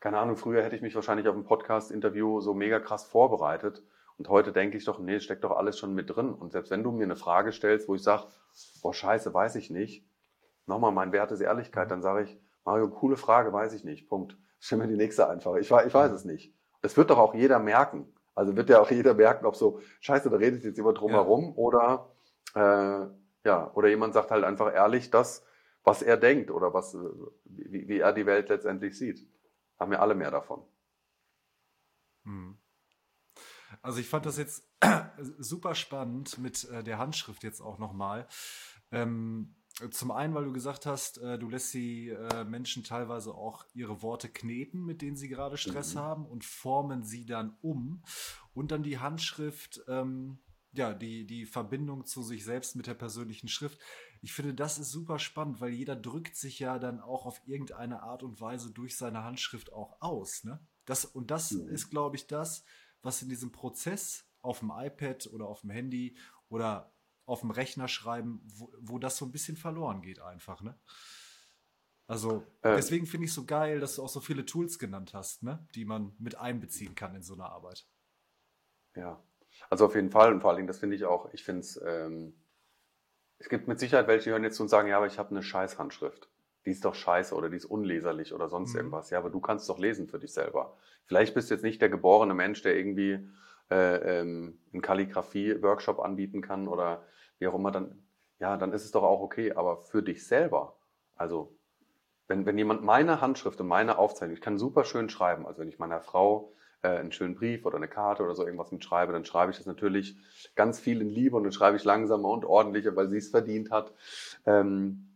keine Ahnung, früher hätte ich mich wahrscheinlich auf ein Podcast-Interview so mega krass vorbereitet. Und heute denke ich doch, nee, steckt doch alles schon mit drin. Und selbst wenn du mir eine Frage stellst, wo ich sage, boah, scheiße, weiß ich nicht. Nochmal, mein Wert ist Ehrlichkeit. Dann sage ich, Mario, coole Frage, weiß ich nicht. Punkt. Stell mir die nächste einfach. Ich, ich weiß es nicht. Das wird doch auch jeder merken. Also wird ja auch jeder merken, ob so, scheiße, da redet jetzt jemand drumherum ja. oder, äh, ja, oder jemand sagt halt einfach ehrlich das, was er denkt oder was, wie, wie er die Welt letztendlich sieht haben wir alle mehr davon. Hm. Also ich fand das jetzt super spannend mit äh, der Handschrift jetzt auch nochmal. Ähm, zum einen, weil du gesagt hast, äh, du lässt die äh, Menschen teilweise auch ihre Worte kneten, mit denen sie gerade Stress mhm. haben und formen sie dann um. Und dann die Handschrift, ähm, ja, die, die Verbindung zu sich selbst mit der persönlichen Schrift. Ich finde, das ist super spannend, weil jeder drückt sich ja dann auch auf irgendeine Art und Weise durch seine Handschrift auch aus. Ne? Das, und das mhm. ist, glaube ich, das, was in diesem Prozess auf dem iPad oder auf dem Handy oder auf dem Rechner schreiben, wo, wo das so ein bisschen verloren geht einfach. Ne? Also äh, deswegen finde ich es so geil, dass du auch so viele Tools genannt hast, ne? die man mit einbeziehen kann in so eine Arbeit. Ja, Also auf jeden Fall und vor allen Dingen, das finde ich auch, ich finde es, ähm, es gibt mit Sicherheit welche, die hören jetzt zu und sagen, ja, aber ich habe eine scheiß Handschrift. Die ist doch scheiße oder die ist unleserlich oder sonst mhm. irgendwas. Ja, aber du kannst doch lesen für dich selber. Vielleicht bist du jetzt nicht der geborene Mensch, der irgendwie äh, ähm, einen Kalligrafie-Workshop anbieten kann oder wie auch immer, dann, ja, dann ist es doch auch okay. Aber für dich selber, also wenn, wenn jemand meine Handschrift und meine Aufzeichnung, ich kann super schön schreiben, also wenn ich meiner Frau äh, einen schönen Brief oder eine Karte oder so irgendwas mitschreibe, dann schreibe ich das natürlich ganz viel in Liebe und dann schreibe ich langsamer und ordentlicher, weil sie es verdient hat. Ähm,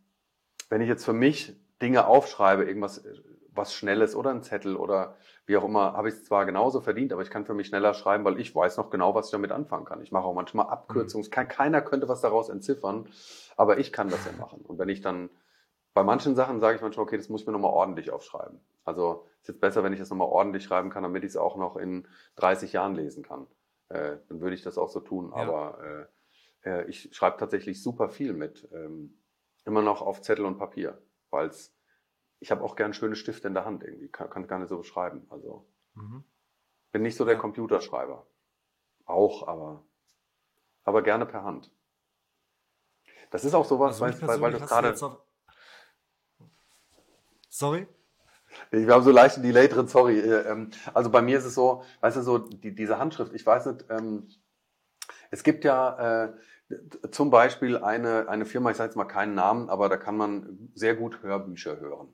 wenn ich jetzt für mich Dinge aufschreibe, irgendwas äh, was Schnelles oder ein Zettel oder wie auch immer, habe ich es zwar genauso verdient, aber ich kann für mich schneller schreiben, weil ich weiß noch genau, was ich damit anfangen kann. Ich mache auch manchmal Abkürzungen. Mhm. Keiner könnte was daraus entziffern, aber ich kann das ja machen. Und wenn ich dann bei manchen Sachen sage ich manchmal, okay, das muss ich mir nochmal ordentlich aufschreiben. Also ist jetzt besser, wenn ich das nochmal ordentlich schreiben kann, damit ich es auch noch in 30 Jahren lesen kann. Äh, dann würde ich das auch so tun. Ja. Aber äh, äh, ich schreibe tatsächlich super viel mit. Ähm, immer noch auf Zettel und Papier, weil ich habe auch gern schöne Stifte in der Hand irgendwie. Kann, kann gar nicht so beschreiben. Also mhm. bin nicht so der. Computerschreiber. Auch, aber, aber gerne per Hand. Das ist auch sowas, also weil, weil du gerade Sorry? Wir haben so leicht einen Delay drin, sorry. Äh, ähm, also bei mir ist es so, weißt du, so die, diese Handschrift, ich weiß nicht, ähm, es gibt ja äh, zum Beispiel eine, eine Firma, ich sage jetzt mal keinen Namen, aber da kann man sehr gut Hörbücher hören.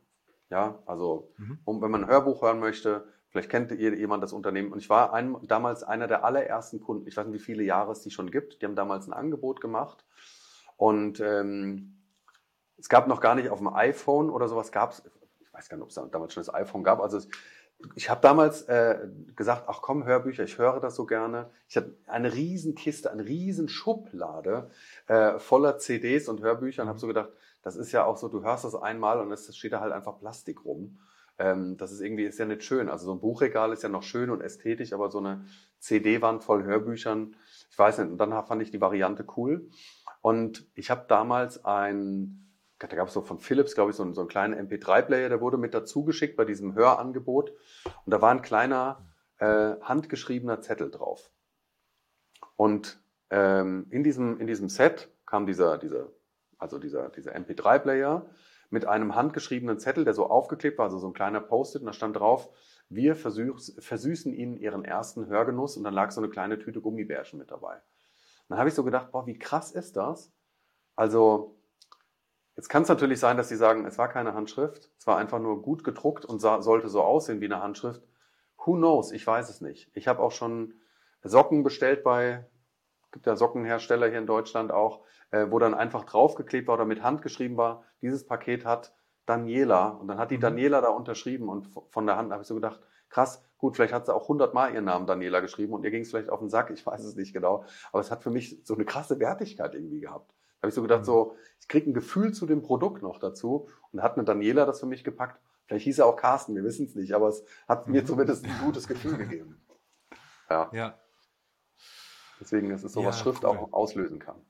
Ja, also mhm. um, wenn man ein Hörbuch hören möchte, vielleicht kennt jemand das Unternehmen. Und ich war ein, damals einer der allerersten Kunden, ich weiß nicht, wie viele Jahre es die schon gibt, die haben damals ein Angebot gemacht. Und ähm, es gab noch gar nicht auf dem iPhone oder sowas, gab es weiß gar nicht, ob es damals schon das iPhone gab. Also ich habe damals äh, gesagt, ach komm, Hörbücher, ich höre das so gerne. Ich hatte eine riesen Kiste, eine riesen Schublade äh, voller CDs und Hörbücher und habe so gedacht, das ist ja auch so, du hörst das einmal und es steht da halt einfach Plastik rum. Ähm, das ist irgendwie, ist ja nicht schön. Also so ein Buchregal ist ja noch schön und ästhetisch, aber so eine CD-Wand voll Hörbüchern, ich weiß nicht. Und dann fand ich die Variante cool. Und ich habe damals ein da gab es so von Philips, glaube ich, so, einen, so einen kleinen MP3-Player, der wurde mit dazu geschickt bei diesem Hörangebot. Und da war ein kleiner äh, handgeschriebener Zettel drauf. Und ähm, in, diesem, in diesem Set kam dieser, dieser, also dieser, dieser MP3-Player mit einem handgeschriebenen Zettel, der so aufgeklebt war, also so ein kleiner Post-it, und da stand drauf, wir versüß, versüßen Ihnen Ihren ersten Hörgenuss und dann lag so eine kleine Tüte Gummibärchen mit dabei. Und dann habe ich so gedacht, boah, wie krass ist das? Also Jetzt kann es natürlich sein, dass Sie sagen, es war keine Handschrift, es war einfach nur gut gedruckt und sollte so aussehen wie eine Handschrift. Who knows? Ich weiß es nicht. Ich habe auch schon Socken bestellt bei, gibt ja Sockenhersteller hier in Deutschland auch, äh, wo dann einfach draufgeklebt war oder mit Hand geschrieben war, dieses Paket hat Daniela. Und dann hat die mhm. Daniela da unterschrieben und von der Hand habe ich so gedacht, krass, gut, vielleicht hat sie auch hundertmal ihren Namen Daniela geschrieben und ihr ging es vielleicht auf den Sack, ich weiß es nicht genau. Aber es hat für mich so eine krasse Wertigkeit irgendwie gehabt habe ich so gedacht, mhm. so, ich kriege ein Gefühl zu dem Produkt noch dazu. Und hat eine Daniela das für mich gepackt. Vielleicht hieß er auch Carsten, wir wissen es nicht, aber es hat mir mhm. zumindest ein gutes Gefühl gegeben. Ja. ja. Deswegen ist es so, was ja, Schrift cool. auch auslösen kann.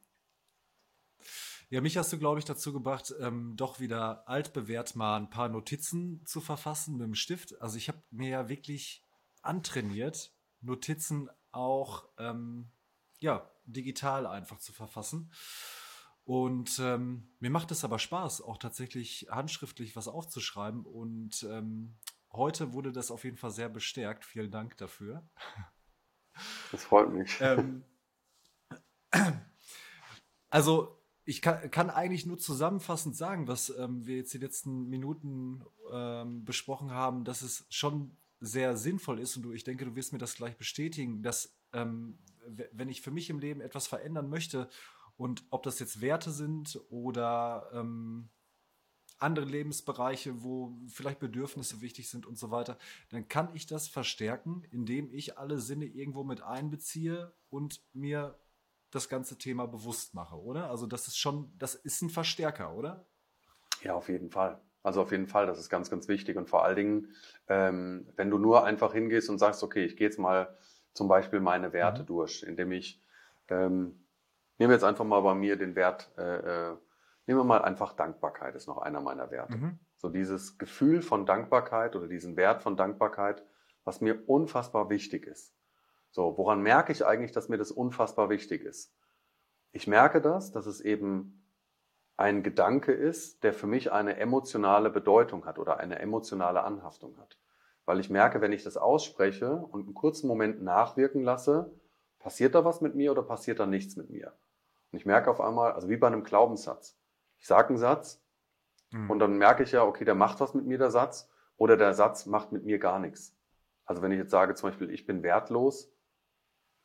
Ja, mich hast du, glaube ich, dazu gebracht, ähm, doch wieder altbewährt mal ein paar Notizen zu verfassen mit dem Stift. Also ich habe mir ja wirklich antrainiert, Notizen auch ähm, ja, digital einfach zu verfassen. Und ähm, mir macht es aber Spaß, auch tatsächlich handschriftlich was aufzuschreiben. Und ähm, heute wurde das auf jeden Fall sehr bestärkt. Vielen Dank dafür. Das freut mich. Ähm, also ich kann, kann, eigentlich nur zusammenfassend sagen, was ähm, wir jetzt die letzten Minuten ähm, besprochen haben, dass es schon sehr sinnvoll ist und du, ich denke, du wirst mir das gleich bestätigen, dass ähm, wenn ich für mich im Leben etwas verändern möchte und ob das jetzt Werte sind oder ähm, andere Lebensbereiche, wo vielleicht Bedürfnisse wichtig sind und so weiter, dann kann ich das verstärken, indem ich alle Sinne irgendwo mit einbeziehe und mir das ganze Thema bewusst mache, oder? Also das ist schon, das ist ein Verstärker, oder? Ja, auf jeden Fall. Also auf jeden Fall, das ist ganz, ganz wichtig. Und vor allen Dingen, ähm, wenn du nur einfach hingehst und sagst, okay, ich gehe jetzt mal zum Beispiel meine Werte mhm. durch, indem ich ähm, Nehmen wir jetzt einfach mal bei mir den Wert, äh, äh, nehmen wir mal einfach Dankbarkeit, ist noch einer meiner Werte. Mhm. So dieses Gefühl von Dankbarkeit oder diesen Wert von Dankbarkeit, was mir unfassbar wichtig ist. So, woran merke ich eigentlich, dass mir das unfassbar wichtig ist? Ich merke das, dass es eben ein Gedanke ist, der für mich eine emotionale Bedeutung hat oder eine emotionale Anhaftung hat. Weil ich merke, wenn ich das ausspreche und einen kurzen Moment nachwirken lasse, passiert da was mit mir oder passiert da nichts mit mir? Und ich merke auf einmal, also wie bei einem Glaubenssatz. Ich sage einen Satz mhm. und dann merke ich ja, okay, der macht was mit mir, der Satz, oder der Satz macht mit mir gar nichts. Also wenn ich jetzt sage zum Beispiel, ich bin wertlos,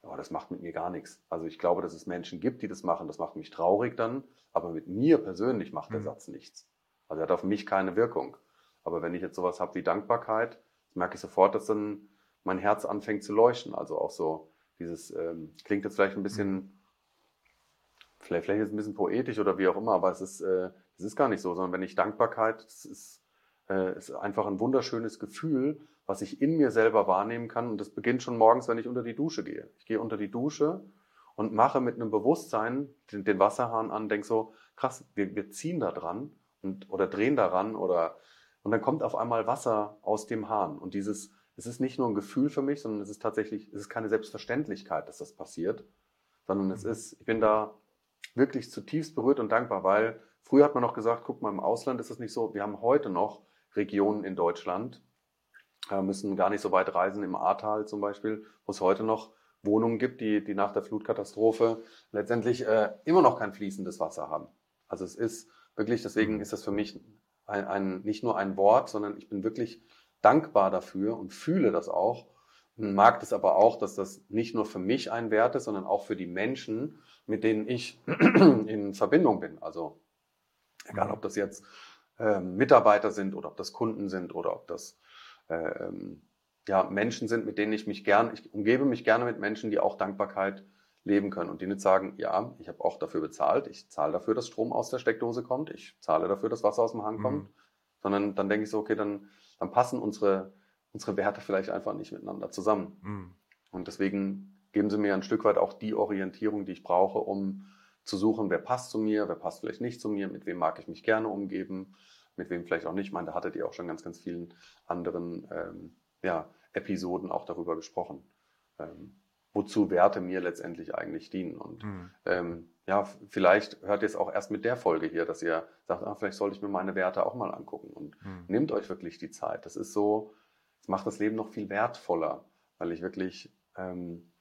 oh, das macht mit mir gar nichts. Also ich glaube, dass es Menschen gibt, die das machen, das macht mich traurig dann, aber mit mir persönlich macht der mhm. Satz nichts. Also er hat auf mich keine Wirkung. Aber wenn ich jetzt sowas habe wie Dankbarkeit, merke ich sofort, dass dann mein Herz anfängt zu leuchten. Also auch so dieses, ähm, klingt jetzt vielleicht ein bisschen, mhm. Vielleicht, vielleicht ist es ein bisschen poetisch oder wie auch immer, aber es ist, äh, es ist gar nicht so, sondern wenn ich Dankbarkeit, es ist, äh, ist einfach ein wunderschönes Gefühl, was ich in mir selber wahrnehmen kann. Und das beginnt schon morgens, wenn ich unter die Dusche gehe. Ich gehe unter die Dusche und mache mit einem Bewusstsein den, den Wasserhahn an, denke so, krass, wir, wir ziehen da dran und, oder drehen daran oder und dann kommt auf einmal Wasser aus dem Hahn. Und dieses, es ist nicht nur ein Gefühl für mich, sondern es ist tatsächlich, es ist keine Selbstverständlichkeit, dass das passiert, sondern es mhm. ist, ich bin da wirklich zutiefst berührt und dankbar, weil früher hat man noch gesagt, guck mal, im Ausland ist es nicht so. Wir haben heute noch Regionen in Deutschland, äh, müssen gar nicht so weit reisen, im Ahrtal zum Beispiel, wo es heute noch Wohnungen gibt, die, die nach der Flutkatastrophe letztendlich äh, immer noch kein fließendes Wasser haben. Also es ist wirklich, deswegen mhm. ist das für mich ein, ein, nicht nur ein Wort, sondern ich bin wirklich dankbar dafür und fühle das auch und mag das aber auch, dass das nicht nur für mich ein Wert ist, sondern auch für die Menschen, mit denen ich in Verbindung bin. Also egal, ob das jetzt äh, Mitarbeiter sind oder ob das Kunden sind oder ob das äh, ja, Menschen sind, mit denen ich mich gern, ich umgebe mich gerne mit Menschen, die auch Dankbarkeit leben können und die nicht sagen, ja, ich habe auch dafür bezahlt, ich zahle dafür, dass Strom aus der Steckdose kommt, ich zahle dafür, dass Wasser aus dem Hahn mhm. kommt, sondern dann denke ich so, okay, dann, dann passen unsere, unsere Werte vielleicht einfach nicht miteinander zusammen. Mhm. Und deswegen geben sie mir ein Stück weit auch die Orientierung, die ich brauche, um zu suchen, wer passt zu mir, wer passt vielleicht nicht zu mir, mit wem mag ich mich gerne umgeben, mit wem vielleicht auch nicht. Ich meine, da hattet ihr auch schon ganz, ganz vielen anderen ähm, ja, Episoden auch darüber gesprochen, ähm, wozu Werte mir letztendlich eigentlich dienen. Und mhm. ähm, ja, vielleicht hört ihr es auch erst mit der Folge hier, dass ihr sagt, ah, vielleicht sollte ich mir meine Werte auch mal angucken und mhm. nehmt euch wirklich die Zeit. Das ist so, es macht das Leben noch viel wertvoller, weil ich wirklich ähm,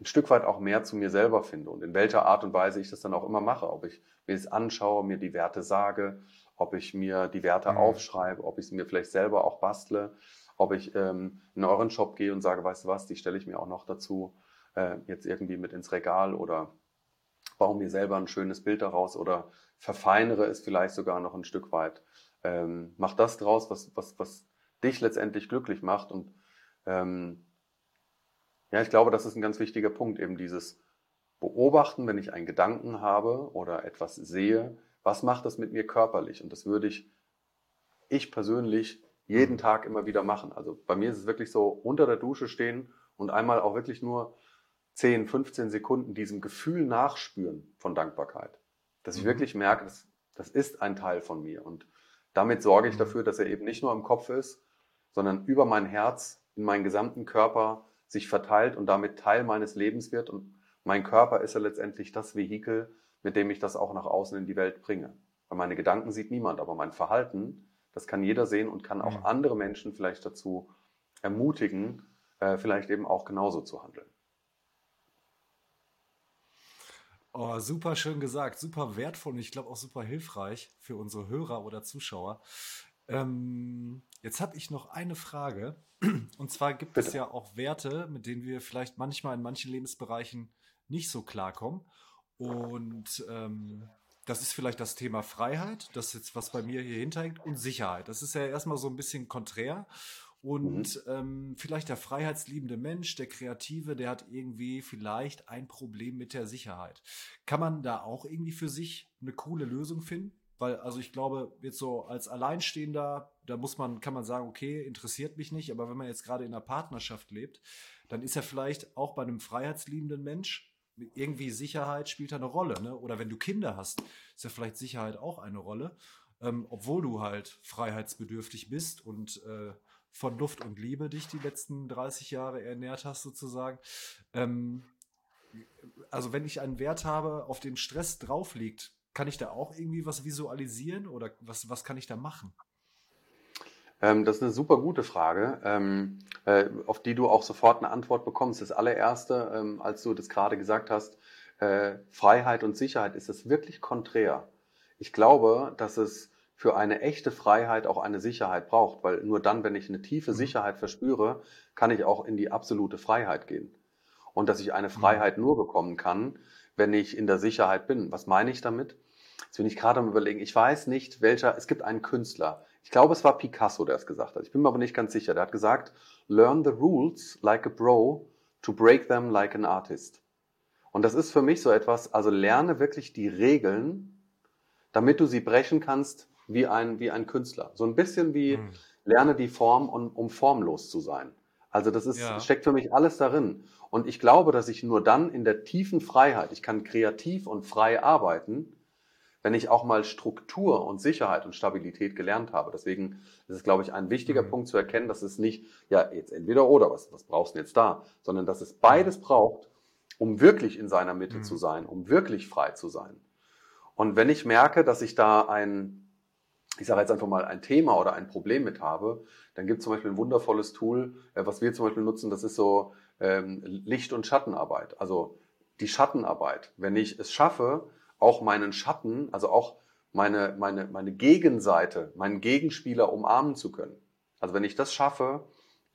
ein Stück weit auch mehr zu mir selber finde und in welcher Art und Weise ich das dann auch immer mache. Ob ich mir es anschaue, mir die Werte sage, ob ich mir die Werte mhm. aufschreibe, ob ich sie mir vielleicht selber auch bastle, ob ich ähm, in euren Shop gehe und sage, weißt du was, die stelle ich mir auch noch dazu äh, jetzt irgendwie mit ins Regal oder baue mir selber ein schönes Bild daraus oder verfeinere es vielleicht sogar noch ein Stück weit. Ähm, mach das draus, was, was, was dich letztendlich glücklich macht. Und ähm, ja, ich glaube, das ist ein ganz wichtiger Punkt, eben dieses Beobachten, wenn ich einen Gedanken habe oder etwas sehe, was macht das mit mir körperlich? Und das würde ich, ich persönlich, jeden Tag immer wieder machen. Also bei mir ist es wirklich so, unter der Dusche stehen und einmal auch wirklich nur 10, 15 Sekunden diesem Gefühl nachspüren von Dankbarkeit. Dass ich mhm. wirklich merke, das, das ist ein Teil von mir. Und damit sorge ich mhm. dafür, dass er eben nicht nur im Kopf ist, sondern über mein Herz in meinen gesamten Körper sich verteilt und damit Teil meines Lebens wird. Und mein Körper ist ja letztendlich das Vehikel, mit dem ich das auch nach außen in die Welt bringe. Weil meine Gedanken sieht niemand, aber mein Verhalten, das kann jeder sehen und kann auch mhm. andere Menschen vielleicht dazu ermutigen, äh, vielleicht eben auch genauso zu handeln. Oh, super schön gesagt, super wertvoll und ich glaube auch super hilfreich für unsere Hörer oder Zuschauer. Ähm, jetzt habe ich noch eine Frage. Und zwar gibt Bitte. es ja auch Werte, mit denen wir vielleicht manchmal in manchen Lebensbereichen nicht so klarkommen. Und ähm, das ist vielleicht das Thema Freiheit, das ist jetzt, was bei mir hier hinterhängt, und Sicherheit. Das ist ja erstmal so ein bisschen konträr. Und mhm. ähm, vielleicht der freiheitsliebende Mensch, der Kreative, der hat irgendwie vielleicht ein Problem mit der Sicherheit. Kann man da auch irgendwie für sich eine coole Lösung finden? Weil, also ich glaube, jetzt so als Alleinstehender, da muss man, kann man sagen, okay, interessiert mich nicht, aber wenn man jetzt gerade in einer Partnerschaft lebt, dann ist ja vielleicht auch bei einem freiheitsliebenden Mensch irgendwie Sicherheit spielt da eine Rolle, ne? Oder wenn du Kinder hast, ist ja vielleicht Sicherheit auch eine Rolle, ähm, obwohl du halt freiheitsbedürftig bist und äh, von Luft und Liebe dich die letzten 30 Jahre ernährt hast, sozusagen. Ähm, also wenn ich einen Wert habe, auf den Stress drauf liegt, kann ich da auch irgendwie was visualisieren oder was, was kann ich da machen? Ähm, das ist eine super gute Frage, ähm, äh, auf die du auch sofort eine Antwort bekommst. Das allererste, ähm, als du das gerade gesagt hast, äh, Freiheit und Sicherheit, ist das wirklich konträr. Ich glaube, dass es für eine echte Freiheit auch eine Sicherheit braucht, weil nur dann, wenn ich eine tiefe mhm. Sicherheit verspüre, kann ich auch in die absolute Freiheit gehen. Und dass ich eine mhm. Freiheit nur bekommen kann, wenn ich in der Sicherheit bin. Was meine ich damit? Jetzt bin ich gerade am überlegen, ich weiß nicht, welcher, es gibt einen Künstler, ich glaube, es war Picasso, der es gesagt hat. Ich bin mir aber nicht ganz sicher. Der hat gesagt, learn the rules like a bro to break them like an artist. Und das ist für mich so etwas, also lerne wirklich die Regeln, damit du sie brechen kannst wie ein, wie ein Künstler. So ein bisschen wie hm. lerne die Form, um, um formlos zu sein. Also das ist, ja. steckt für mich alles darin. Und ich glaube, dass ich nur dann in der tiefen Freiheit, ich kann kreativ und frei arbeiten, wenn ich auch mal Struktur und Sicherheit und Stabilität gelernt habe. Deswegen ist es, glaube ich, ein wichtiger mhm. Punkt zu erkennen, dass es nicht, ja, jetzt entweder oder, was, was brauchst du jetzt da, sondern dass es beides braucht, um wirklich in seiner Mitte mhm. zu sein, um wirklich frei zu sein. Und wenn ich merke, dass ich da ein, ich sage jetzt einfach mal ein Thema oder ein Problem mit habe, dann gibt es zum Beispiel ein wundervolles Tool, äh, was wir zum Beispiel nutzen, das ist so ähm, Licht- und Schattenarbeit. Also die Schattenarbeit. Wenn ich es schaffe, auch meinen Schatten, also auch meine, meine, meine Gegenseite, meinen Gegenspieler umarmen zu können. Also wenn ich das schaffe,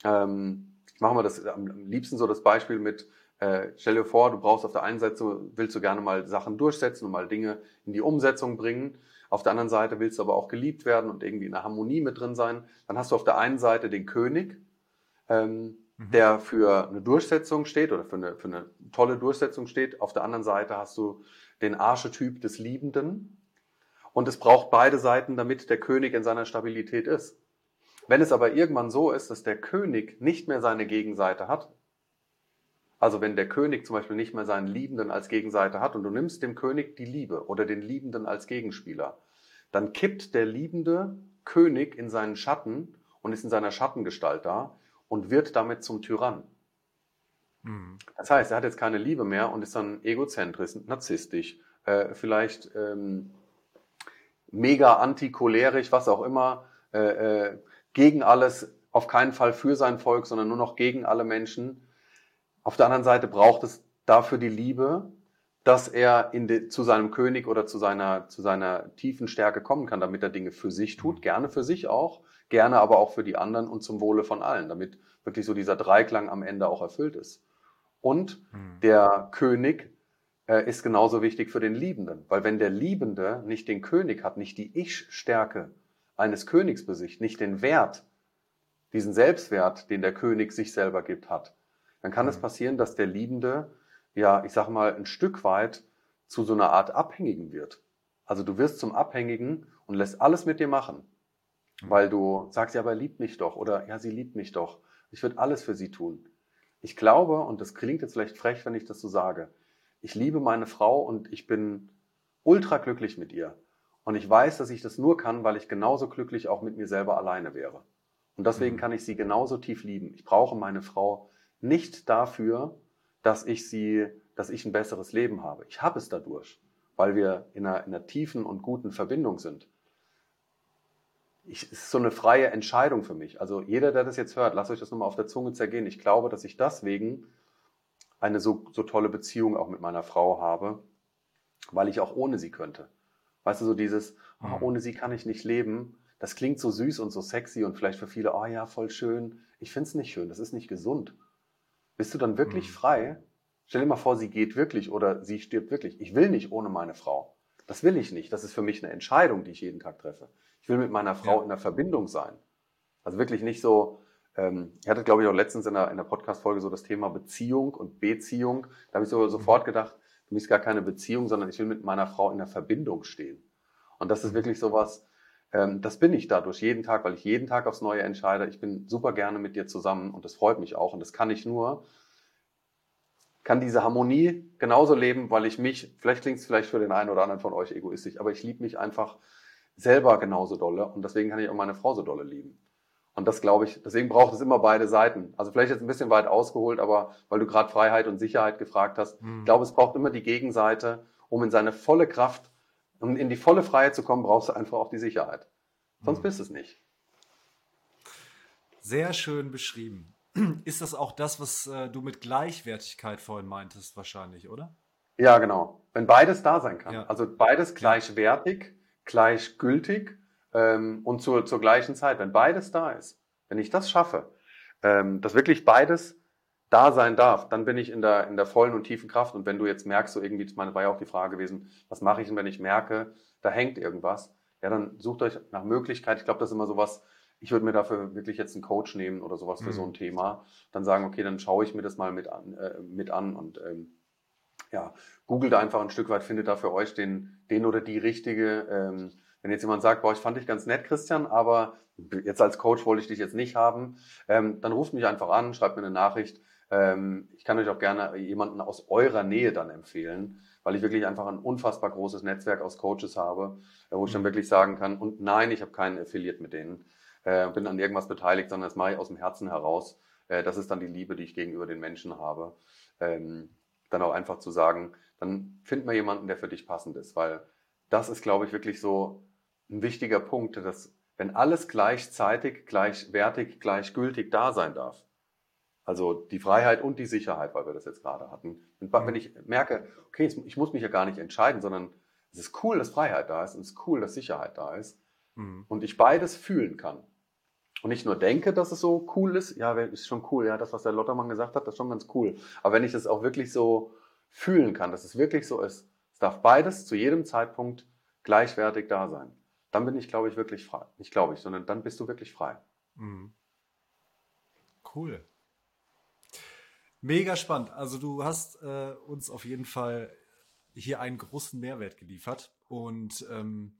ähm, machen wir das am liebsten so das Beispiel mit, äh, stell dir vor, du brauchst auf der einen Seite, willst du gerne mal Sachen durchsetzen und mal Dinge in die Umsetzung bringen. Auf der anderen Seite willst du aber auch geliebt werden und irgendwie in der Harmonie mit drin sein. Dann hast du auf der einen Seite den König, ähm, mhm. der für eine Durchsetzung steht oder für eine, für eine tolle Durchsetzung steht. Auf der anderen Seite hast du den Archetyp des Liebenden. Und es braucht beide Seiten, damit der König in seiner Stabilität ist. Wenn es aber irgendwann so ist, dass der König nicht mehr seine Gegenseite hat, also wenn der König zum Beispiel nicht mehr seinen Liebenden als Gegenseite hat und du nimmst dem König die Liebe oder den Liebenden als Gegenspieler, dann kippt der liebende König in seinen Schatten und ist in seiner Schattengestalt da und wird damit zum Tyrann. Mhm. Das heißt, er hat jetzt keine Liebe mehr und ist dann egozentrisch, narzisstisch, äh, vielleicht ähm, mega anticholerisch, was auch immer, äh, äh, gegen alles, auf keinen Fall für sein Volk, sondern nur noch gegen alle Menschen. Auf der anderen Seite braucht es dafür die Liebe, dass er de, zu seinem König oder zu seiner, zu seiner tiefen Stärke kommen kann, damit er Dinge für sich tut, gerne für sich auch, gerne aber auch für die anderen und zum Wohle von allen, damit wirklich so dieser Dreiklang am Ende auch erfüllt ist. Und hm. der König äh, ist genauso wichtig für den Liebenden, weil wenn der Liebende nicht den König hat, nicht die Ich-Stärke eines Königs besicht, nicht den Wert, diesen Selbstwert, den der König sich selber gibt, hat, dann kann hm. es passieren, dass der Liebende, ja, ich sag mal, ein Stück weit zu so einer Art Abhängigen wird. Also du wirst zum Abhängigen und lässt alles mit dir machen, hm. weil du sagst, ja, aber er liebt mich doch oder ja, sie liebt mich doch. Ich würde alles für sie tun. Ich glaube, und das klingt jetzt vielleicht frech, wenn ich das so sage, ich liebe meine Frau und ich bin ultra glücklich mit ihr. Und ich weiß, dass ich das nur kann, weil ich genauso glücklich auch mit mir selber alleine wäre. Und deswegen mhm. kann ich sie genauso tief lieben. Ich brauche meine Frau nicht dafür, dass ich sie, dass ich ein besseres Leben habe. Ich habe es dadurch, weil wir in einer, in einer tiefen und guten Verbindung sind ich, es ist so eine freie Entscheidung für mich. Also jeder, der das jetzt hört, lasst euch das nochmal auf der Zunge zergehen. Ich glaube, dass ich deswegen eine so, so tolle Beziehung auch mit meiner Frau habe, weil ich auch ohne sie könnte. Weißt du, so dieses, oh, mhm. ohne sie kann ich nicht leben, das klingt so süß und so sexy und vielleicht für viele, oh ja, voll schön. Ich finde es nicht schön, das ist nicht gesund. Bist du dann wirklich mhm. frei? Stell dir mal vor, sie geht wirklich oder sie stirbt wirklich. Ich will nicht ohne meine Frau. Das will ich nicht. Das ist für mich eine Entscheidung, die ich jeden Tag treffe. Ich will mit meiner Frau ja. in der Verbindung sein. Also wirklich nicht so, ähm, ich hatte, glaube ich, auch letztens in der, in der Podcast-Folge so das Thema Beziehung und Beziehung. Da habe ich so sofort mhm. gedacht, für mich ist gar keine Beziehung, sondern ich will mit meiner Frau in der Verbindung stehen. Und das ist mhm. wirklich sowas, ähm, das bin ich dadurch jeden Tag, weil ich jeden Tag aufs Neue entscheide. Ich bin super gerne mit dir zusammen und das freut mich auch. Und das kann ich nur, kann diese Harmonie genauso leben, weil ich mich, vielleicht klingt es vielleicht für den einen oder anderen von euch egoistisch, aber ich liebe mich einfach selber genauso dolle und deswegen kann ich auch meine Frau so dolle lieben. Und das glaube ich, deswegen braucht es immer beide Seiten. Also vielleicht jetzt ein bisschen weit ausgeholt, aber weil du gerade Freiheit und Sicherheit gefragt hast, mhm. ich glaube, es braucht immer die Gegenseite, um in seine volle Kraft, um in die volle Freiheit zu kommen, brauchst du einfach auch die Sicherheit. Sonst mhm. bist es nicht. Sehr schön beschrieben. Ist das auch das, was äh, du mit Gleichwertigkeit vorhin meintest, wahrscheinlich, oder? Ja, genau. Wenn beides da sein kann. Ja. Also beides gleichwertig, gleichgültig ähm, und zur, zur gleichen Zeit. Wenn beides da ist, wenn ich das schaffe, ähm, dass wirklich beides da sein darf, dann bin ich in der, in der vollen und tiefen Kraft. Und wenn du jetzt merkst, so irgendwie, das war ja auch die Frage gewesen, was mache ich denn, wenn ich merke, da hängt irgendwas, ja, dann sucht euch nach Möglichkeit. Ich glaube, das ist immer sowas, ich würde mir dafür wirklich jetzt einen Coach nehmen oder sowas für mhm. so ein Thema. Dann sagen, okay, dann schaue ich mir das mal mit an, äh, mit an und ähm, ja, googelt einfach ein Stück weit, findet da für euch den, den oder die richtige. Ähm, wenn jetzt jemand sagt, boah, ich fand dich ganz nett, Christian, aber jetzt als Coach wollte ich dich jetzt nicht haben, ähm, dann ruft mich einfach an, schreibt mir eine Nachricht. Ähm, ich kann euch auch gerne jemanden aus eurer Nähe dann empfehlen, weil ich wirklich einfach ein unfassbar großes Netzwerk aus Coaches habe, äh, wo ich dann mhm. wirklich sagen kann, und nein, ich habe keinen Affiliate mit denen, äh, bin an irgendwas beteiligt, sondern das mache ich aus dem Herzen heraus. Äh, das ist dann die Liebe, die ich gegenüber den Menschen habe. Ähm, dann auch einfach zu sagen, dann find mal jemanden, der für dich passend ist, weil das ist, glaube ich, wirklich so ein wichtiger Punkt, dass wenn alles gleichzeitig, gleichwertig, gleichgültig da sein darf, also die Freiheit und die Sicherheit, weil wir das jetzt gerade hatten. Und wenn ich merke, okay, ich muss mich ja gar nicht entscheiden, sondern es ist cool, dass Freiheit da ist und es ist cool, dass Sicherheit da ist mhm. und ich beides fühlen kann. Und nicht nur denke, dass es so cool ist, ja, ist schon cool, ja, das, was der Lottermann gesagt hat, das ist schon ganz cool. Aber wenn ich das auch wirklich so fühlen kann, dass es wirklich so ist, es darf beides zu jedem Zeitpunkt gleichwertig da sein, dann bin ich, glaube ich, wirklich frei. Nicht glaube ich, sondern dann bist du wirklich frei. Mhm. Cool. Mega spannend. Also du hast äh, uns auf jeden Fall hier einen großen Mehrwert geliefert. Und ähm,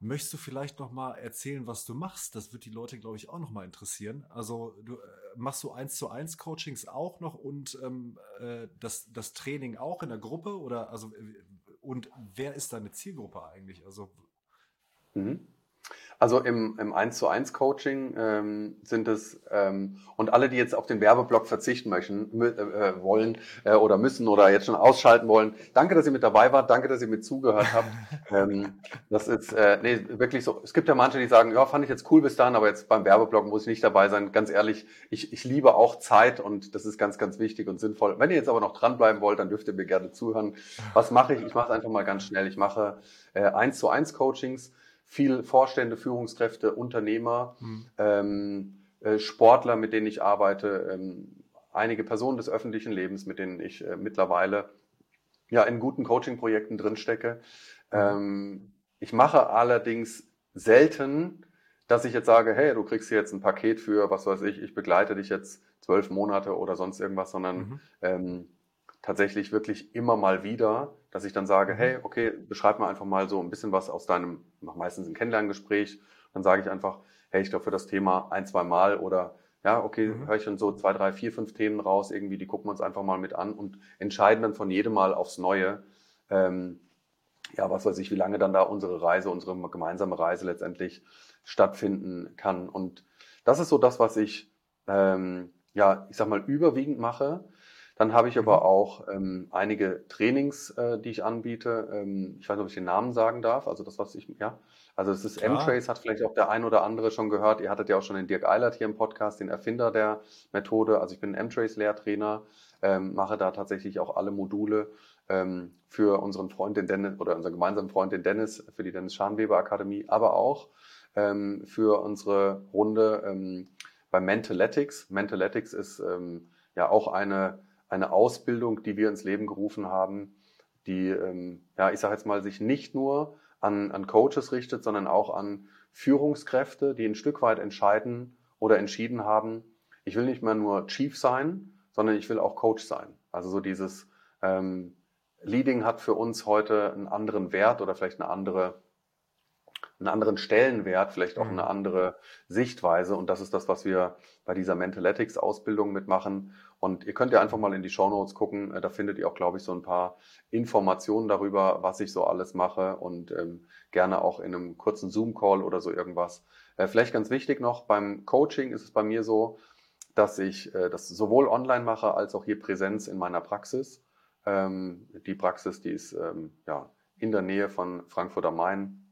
möchtest du vielleicht noch mal erzählen, was du machst? Das wird die Leute, glaube ich, auch noch mal interessieren. Also du äh, machst du eins zu eins Coachings auch noch und ähm, äh, das, das Training auch in der Gruppe oder also äh, und wer ist deine Zielgruppe eigentlich? Also mhm. Also im, im 1 zu 1 Coaching ähm, sind es, ähm, und alle, die jetzt auf den Werbeblock verzichten möchten, äh, wollen äh, oder müssen oder jetzt schon ausschalten wollen, danke, dass ihr mit dabei wart, danke, dass ihr mit zugehört habt. ähm, das ist äh, nee, wirklich so. Es gibt ja manche, die sagen, ja, fand ich jetzt cool bis dahin, aber jetzt beim Werbeblock muss ich nicht dabei sein. Ganz ehrlich, ich, ich liebe auch Zeit und das ist ganz, ganz wichtig und sinnvoll. Wenn ihr jetzt aber noch dranbleiben wollt, dann dürft ihr mir gerne zuhören. Was mache ich? Ich mache es einfach mal ganz schnell. Ich mache äh, 1 zu 1 Coachings viel Vorstände, Führungskräfte, Unternehmer, mhm. ähm, äh, Sportler, mit denen ich arbeite, ähm, einige Personen des öffentlichen Lebens, mit denen ich äh, mittlerweile ja in guten Coaching-Projekten drinstecke. Mhm. Ähm, ich mache allerdings selten, dass ich jetzt sage, hey, du kriegst jetzt ein Paket für, was weiß ich, ich begleite dich jetzt zwölf Monate oder sonst irgendwas, sondern mhm. ähm, tatsächlich wirklich immer mal wieder, dass ich dann sage, mhm. hey, okay, beschreib mir einfach mal so ein bisschen was aus deinem, mach meistens ein Kennenlerngespräch. Dann sage ich einfach, hey, ich glaube für das Thema ein, zwei Mal oder ja, okay, mhm. höre ich dann so zwei, drei, vier, fünf Themen raus, irgendwie, die gucken wir uns einfach mal mit an und entscheiden dann von jedem Mal aufs Neue, ähm, ja, was weiß ich, wie lange dann da unsere Reise, unsere gemeinsame Reise letztendlich stattfinden kann. Und das ist so das, was ich, ähm, ja, ich sag mal, überwiegend mache. Dann habe ich aber mhm. auch ähm, einige Trainings, äh, die ich anbiete. Ähm, ich weiß nicht, ob ich den Namen sagen darf. Also das, was ich, ja. Also es ist M-Trace, hat vielleicht auch der ein oder andere schon gehört. Ihr hattet ja auch schon den Dirk Eilert hier im Podcast, den Erfinder der Methode. Also ich bin M-Trace-Lehrtrainer, ähm, mache da tatsächlich auch alle Module ähm, für unseren Freund den Dennis oder unseren gemeinsamen Freund den Dennis, für die Dennis Scharnweber Akademie, aber auch ähm, für unsere Runde ähm, bei Mentaletics. Mentaletics ist ähm, ja auch eine eine Ausbildung, die wir ins Leben gerufen haben, die, ähm, ja, ich sage jetzt mal, sich nicht nur an, an Coaches richtet, sondern auch an Führungskräfte, die ein Stück weit entscheiden oder entschieden haben, ich will nicht mehr nur Chief sein, sondern ich will auch Coach sein. Also so dieses ähm, Leading hat für uns heute einen anderen Wert oder vielleicht eine andere einen anderen Stellenwert, vielleicht auch mhm. eine andere Sichtweise. Und das ist das, was wir bei dieser Mentaletics-Ausbildung mitmachen. Und ihr könnt ja einfach mal in die Show Notes gucken. Äh, da findet ihr auch, glaube ich, so ein paar Informationen darüber, was ich so alles mache und ähm, gerne auch in einem kurzen Zoom-Call oder so irgendwas Äh, vielleicht ganz wichtig noch, beim Coaching ist es bei mir so, dass ich äh, das sowohl online mache als auch hier Präsenz in meiner Praxis. Ähm, die Praxis, die ist ähm, ja, in der Nähe von Frankfurt am Main.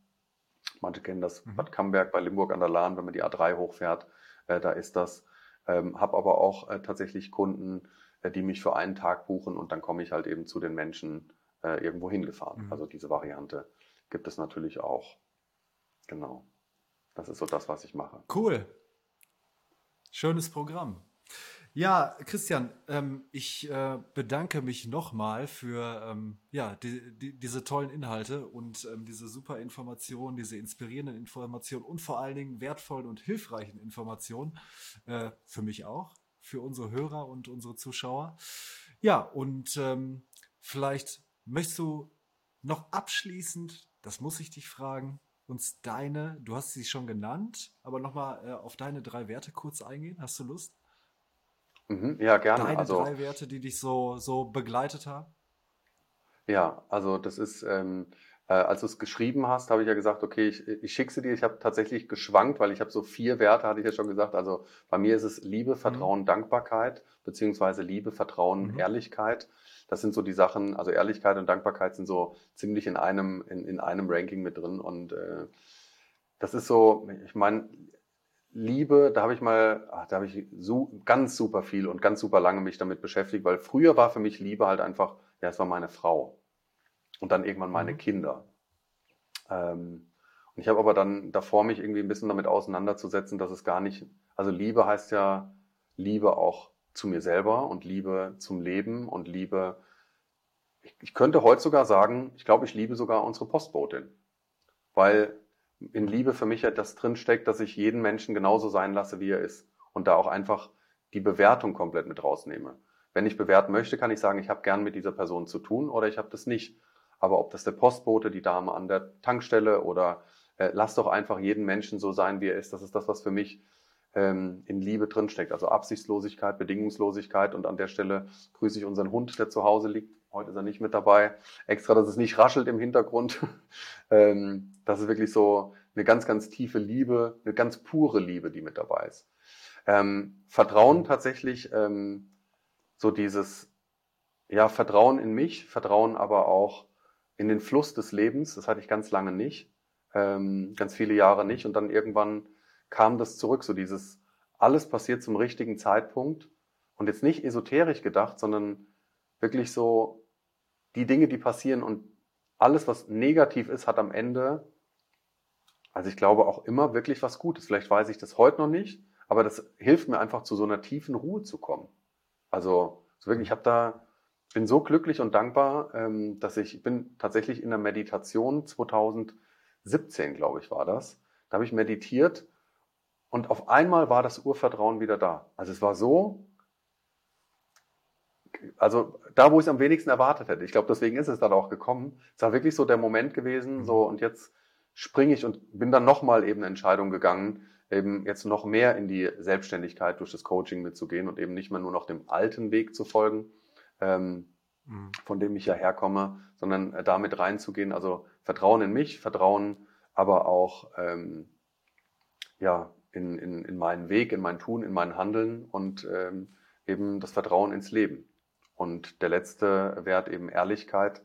Manche kennen das mhm. Bad Camberg bei Limburg an der Lahn, wenn man die A3 hochfährt, äh, da ist das. Ähm, habe aber auch äh, tatsächlich Kunden, äh, die mich für einen Tag buchen und dann komme ich halt eben zu den Menschen äh, irgendwo hingefahren. Mhm. Also diese Variante gibt es natürlich auch. Genau. Das ist so das, was ich mache. Cool. Schönes Programm. Ja, Christian, ähm, ich äh, bedanke mich nochmal für ähm, ja, die, die, diese tollen Inhalte und ähm, diese super Informationen, diese inspirierenden Informationen und vor allen Dingen wertvollen und hilfreichen Informationen. Äh, für mich auch, für unsere Hörer und unsere Zuschauer. Ja, und ähm, vielleicht möchtest du noch abschließend, das muss ich dich fragen, uns deine, du hast sie schon genannt, aber nochmal äh, auf deine drei Werte kurz eingehen. Hast du Lust? Mhm, ja, gerne. Deine also, drei Werte, die dich so, so begleitet haben? Ja, also das ist, ähm, äh, als du es geschrieben hast, habe ich ja gesagt, okay, ich, ich schicke sie dir. Ich habe tatsächlich geschwankt, weil ich habe so vier Werte, hatte ich ja schon gesagt. Also bei mir ist es Liebe, mhm. Vertrauen, mhm. Dankbarkeit, beziehungsweise Liebe, Vertrauen, mhm. Ehrlichkeit. Das sind so die Sachen, also Ehrlichkeit und Dankbarkeit sind so ziemlich in einem, in, in einem Ranking mit drin. Und äh, das ist so, ich meine, Liebe, da habe ich mal, ach, da habe ich so, ganz super viel und ganz super lange mich damit beschäftigt, weil früher war für mich Liebe halt einfach, ja, es war meine Frau und dann irgendwann meine mhm. Kinder. Ähm, und ich habe aber dann davor mich irgendwie ein bisschen damit auseinanderzusetzen, dass es gar nicht, also Liebe heißt ja Liebe auch zu mir selber und Liebe zum Leben und Liebe, ich, ich könnte heute sogar sagen, ich glaube, ich liebe sogar unsere Postbotin, weil in Liebe für mich ja das drinsteckt, dass ich jeden Menschen genauso sein lasse, wie er ist. Und da auch einfach die Bewertung komplett mit rausnehme. Wenn ich bewerten möchte, kann ich sagen, ich habe gern mit dieser Person zu tun oder ich habe das nicht. Aber ob das der Postbote, die Dame an der Tankstelle oder äh, lass doch einfach jeden Menschen so sein, wie er ist, das ist das, was für mich ähm, in Liebe drinsteckt. Also Absichtslosigkeit, Bedingungslosigkeit. Und an der Stelle grüße ich unseren Hund, der zu Hause liegt. Heute ist er nicht mit dabei. Extra, dass es nicht raschelt im Hintergrund. ähm, das ist wirklich so eine ganz, ganz tiefe Liebe, eine ganz pure Liebe, die mit dabei ist. Ähm, Vertrauen tatsächlich, ähm, so dieses, ja, Vertrauen in mich, Vertrauen aber auch in den Fluss des Lebens. Das hatte ich ganz lange nicht, ähm, ganz viele Jahre nicht. Und dann irgendwann kam das zurück, so dieses, alles passiert zum richtigen Zeitpunkt. Und jetzt nicht esoterisch gedacht, sondern wirklich so die Dinge, die passieren und alles, was negativ ist, hat am Ende also ich glaube auch immer wirklich was Gutes. Vielleicht weiß ich das heute noch nicht, aber das hilft mir einfach zu so einer tiefen Ruhe zu kommen. Also so wirklich, ich habe da, bin so glücklich und dankbar, ähm, dass ich, ich bin tatsächlich in der Meditation 2017, glaube ich, war das. Da habe ich meditiert und auf einmal war das Urvertrauen wieder da. Also es war so, also da, wo ich es am wenigsten erwartet hätte. Ich glaube, deswegen ist es dann auch gekommen. Es war wirklich so der Moment gewesen, so und jetzt springe ich und bin dann nochmal eben eine Entscheidung gegangen, eben jetzt noch mehr in die Selbstständigkeit durch das Coaching mitzugehen und eben nicht mehr nur noch dem alten Weg zu folgen, ähm, mhm. von dem ich ja herkomme, sondern äh, damit reinzugehen. Also Vertrauen in mich, Vertrauen aber auch ähm, ja, in, in, in meinen Weg, in mein Tun, in mein Handeln und ähm, eben das Vertrauen ins Leben. Und der letzte Wert eben Ehrlichkeit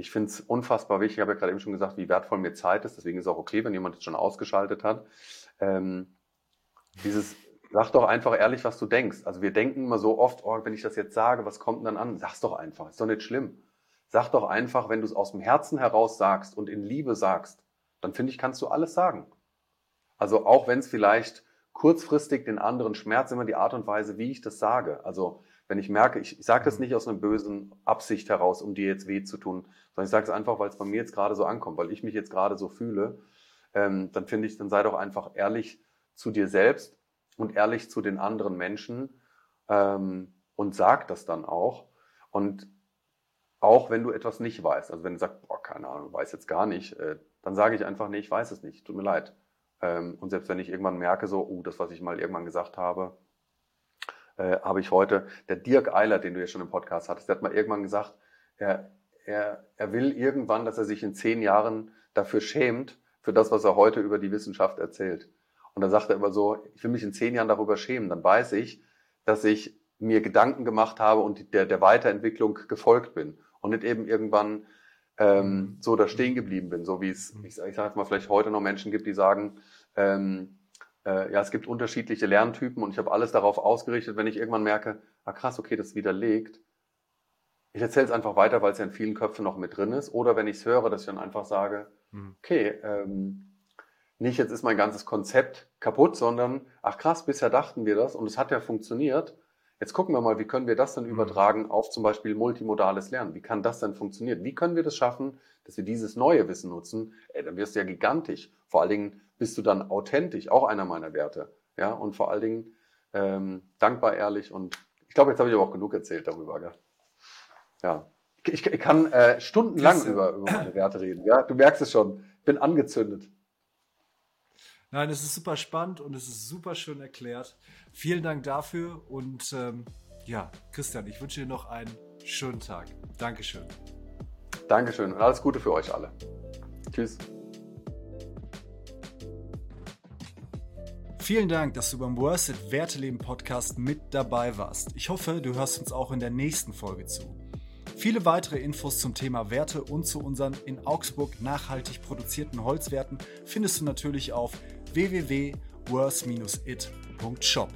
ich finde es unfassbar wichtig, ich habe ja gerade eben schon gesagt, wie wertvoll mir Zeit ist, deswegen ist es auch okay, wenn jemand jetzt schon ausgeschaltet hat. Ähm, dieses, sag doch einfach ehrlich, was du denkst. Also wir denken immer so oft, oh, wenn ich das jetzt sage, was kommt denn dann an? Sag's doch einfach, ist doch nicht schlimm. Sag doch einfach, wenn du es aus dem Herzen heraus sagst und in Liebe sagst, dann finde ich, kannst du alles sagen. Also auch wenn es vielleicht kurzfristig den anderen schmerzt, immer die Art und Weise, wie ich das sage. Also wenn ich merke, ich, ich sage das mhm. nicht aus einer bösen Absicht heraus, um dir jetzt weh zu tun, sondern ich sage es einfach, weil es bei mir jetzt gerade so ankommt, weil ich mich jetzt gerade so fühle, ähm, dann finde ich, dann sei doch einfach ehrlich zu dir selbst und ehrlich zu den anderen Menschen ähm, und sag das dann auch. Und auch wenn du etwas nicht weißt, also wenn du sagst, boah, keine Ahnung, weiß jetzt gar nicht, äh, dann sage ich einfach, nee, ich weiß es nicht, tut mir leid. Ähm, und selbst wenn ich irgendwann merke, so, oh, das, was ich mal irgendwann gesagt habe, äh, habe ich heute, der Dirk Eiler, den du ja schon im Podcast hattest, der hat mal irgendwann gesagt, er, er, er will irgendwann, dass er sich in zehn Jahren dafür schämt, für das, was er heute über die Wissenschaft erzählt. Und dann sagt er immer so, ich will mich in zehn Jahren darüber schämen. Dann weiß ich, dass ich mir Gedanken gemacht habe und der, der Weiterentwicklung gefolgt bin und nicht eben irgendwann ähm, mhm. so da stehen geblieben bin, so wie es, ich, ich sage jetzt mal, vielleicht heute noch Menschen gibt, die sagen, ähm, äh, ja, es gibt unterschiedliche Lerntypen und ich habe alles darauf ausgerichtet, wenn ich irgendwann merke, ah krass, okay, das widerlegt. Ich erzähle es einfach weiter, weil es ja in vielen Köpfen noch mit drin ist. Oder wenn ich es höre, dass ich dann einfach sage, mhm. okay, ähm, nicht jetzt ist mein ganzes Konzept kaputt, sondern ach krass, bisher dachten wir das und es hat ja funktioniert. Jetzt gucken wir mal, wie können wir das dann mhm. übertragen auf zum Beispiel multimodales Lernen? Wie kann das dann funktionieren? Wie können wir das schaffen, dass wir dieses neue Wissen nutzen? Ey, dann wirst du ja gigantisch. Vor allen Dingen bist du dann authentisch, auch einer meiner Werte. Ja, und vor allen Dingen ähm, dankbar, ehrlich und ich glaube, jetzt habe ich aber auch genug erzählt darüber. Gell? Ja, ich, ich kann äh, stundenlang über, über meine Werte reden. Ja, du merkst es schon. Ich bin angezündet. Nein, es ist super spannend und es ist super schön erklärt. Vielen Dank dafür und ähm, ja, Christian, ich wünsche dir noch einen schönen Tag. Dankeschön. Dankeschön und alles Gute für euch alle. Tschüss. Vielen Dank, dass du beim Worth It Werteleben Podcast mit dabei warst. Ich hoffe, du hörst uns auch in der nächsten Folge zu. Viele weitere Infos zum Thema Werte und zu unseren in Augsburg nachhaltig produzierten Holzwerten findest du natürlich auf www.worth-it.shop.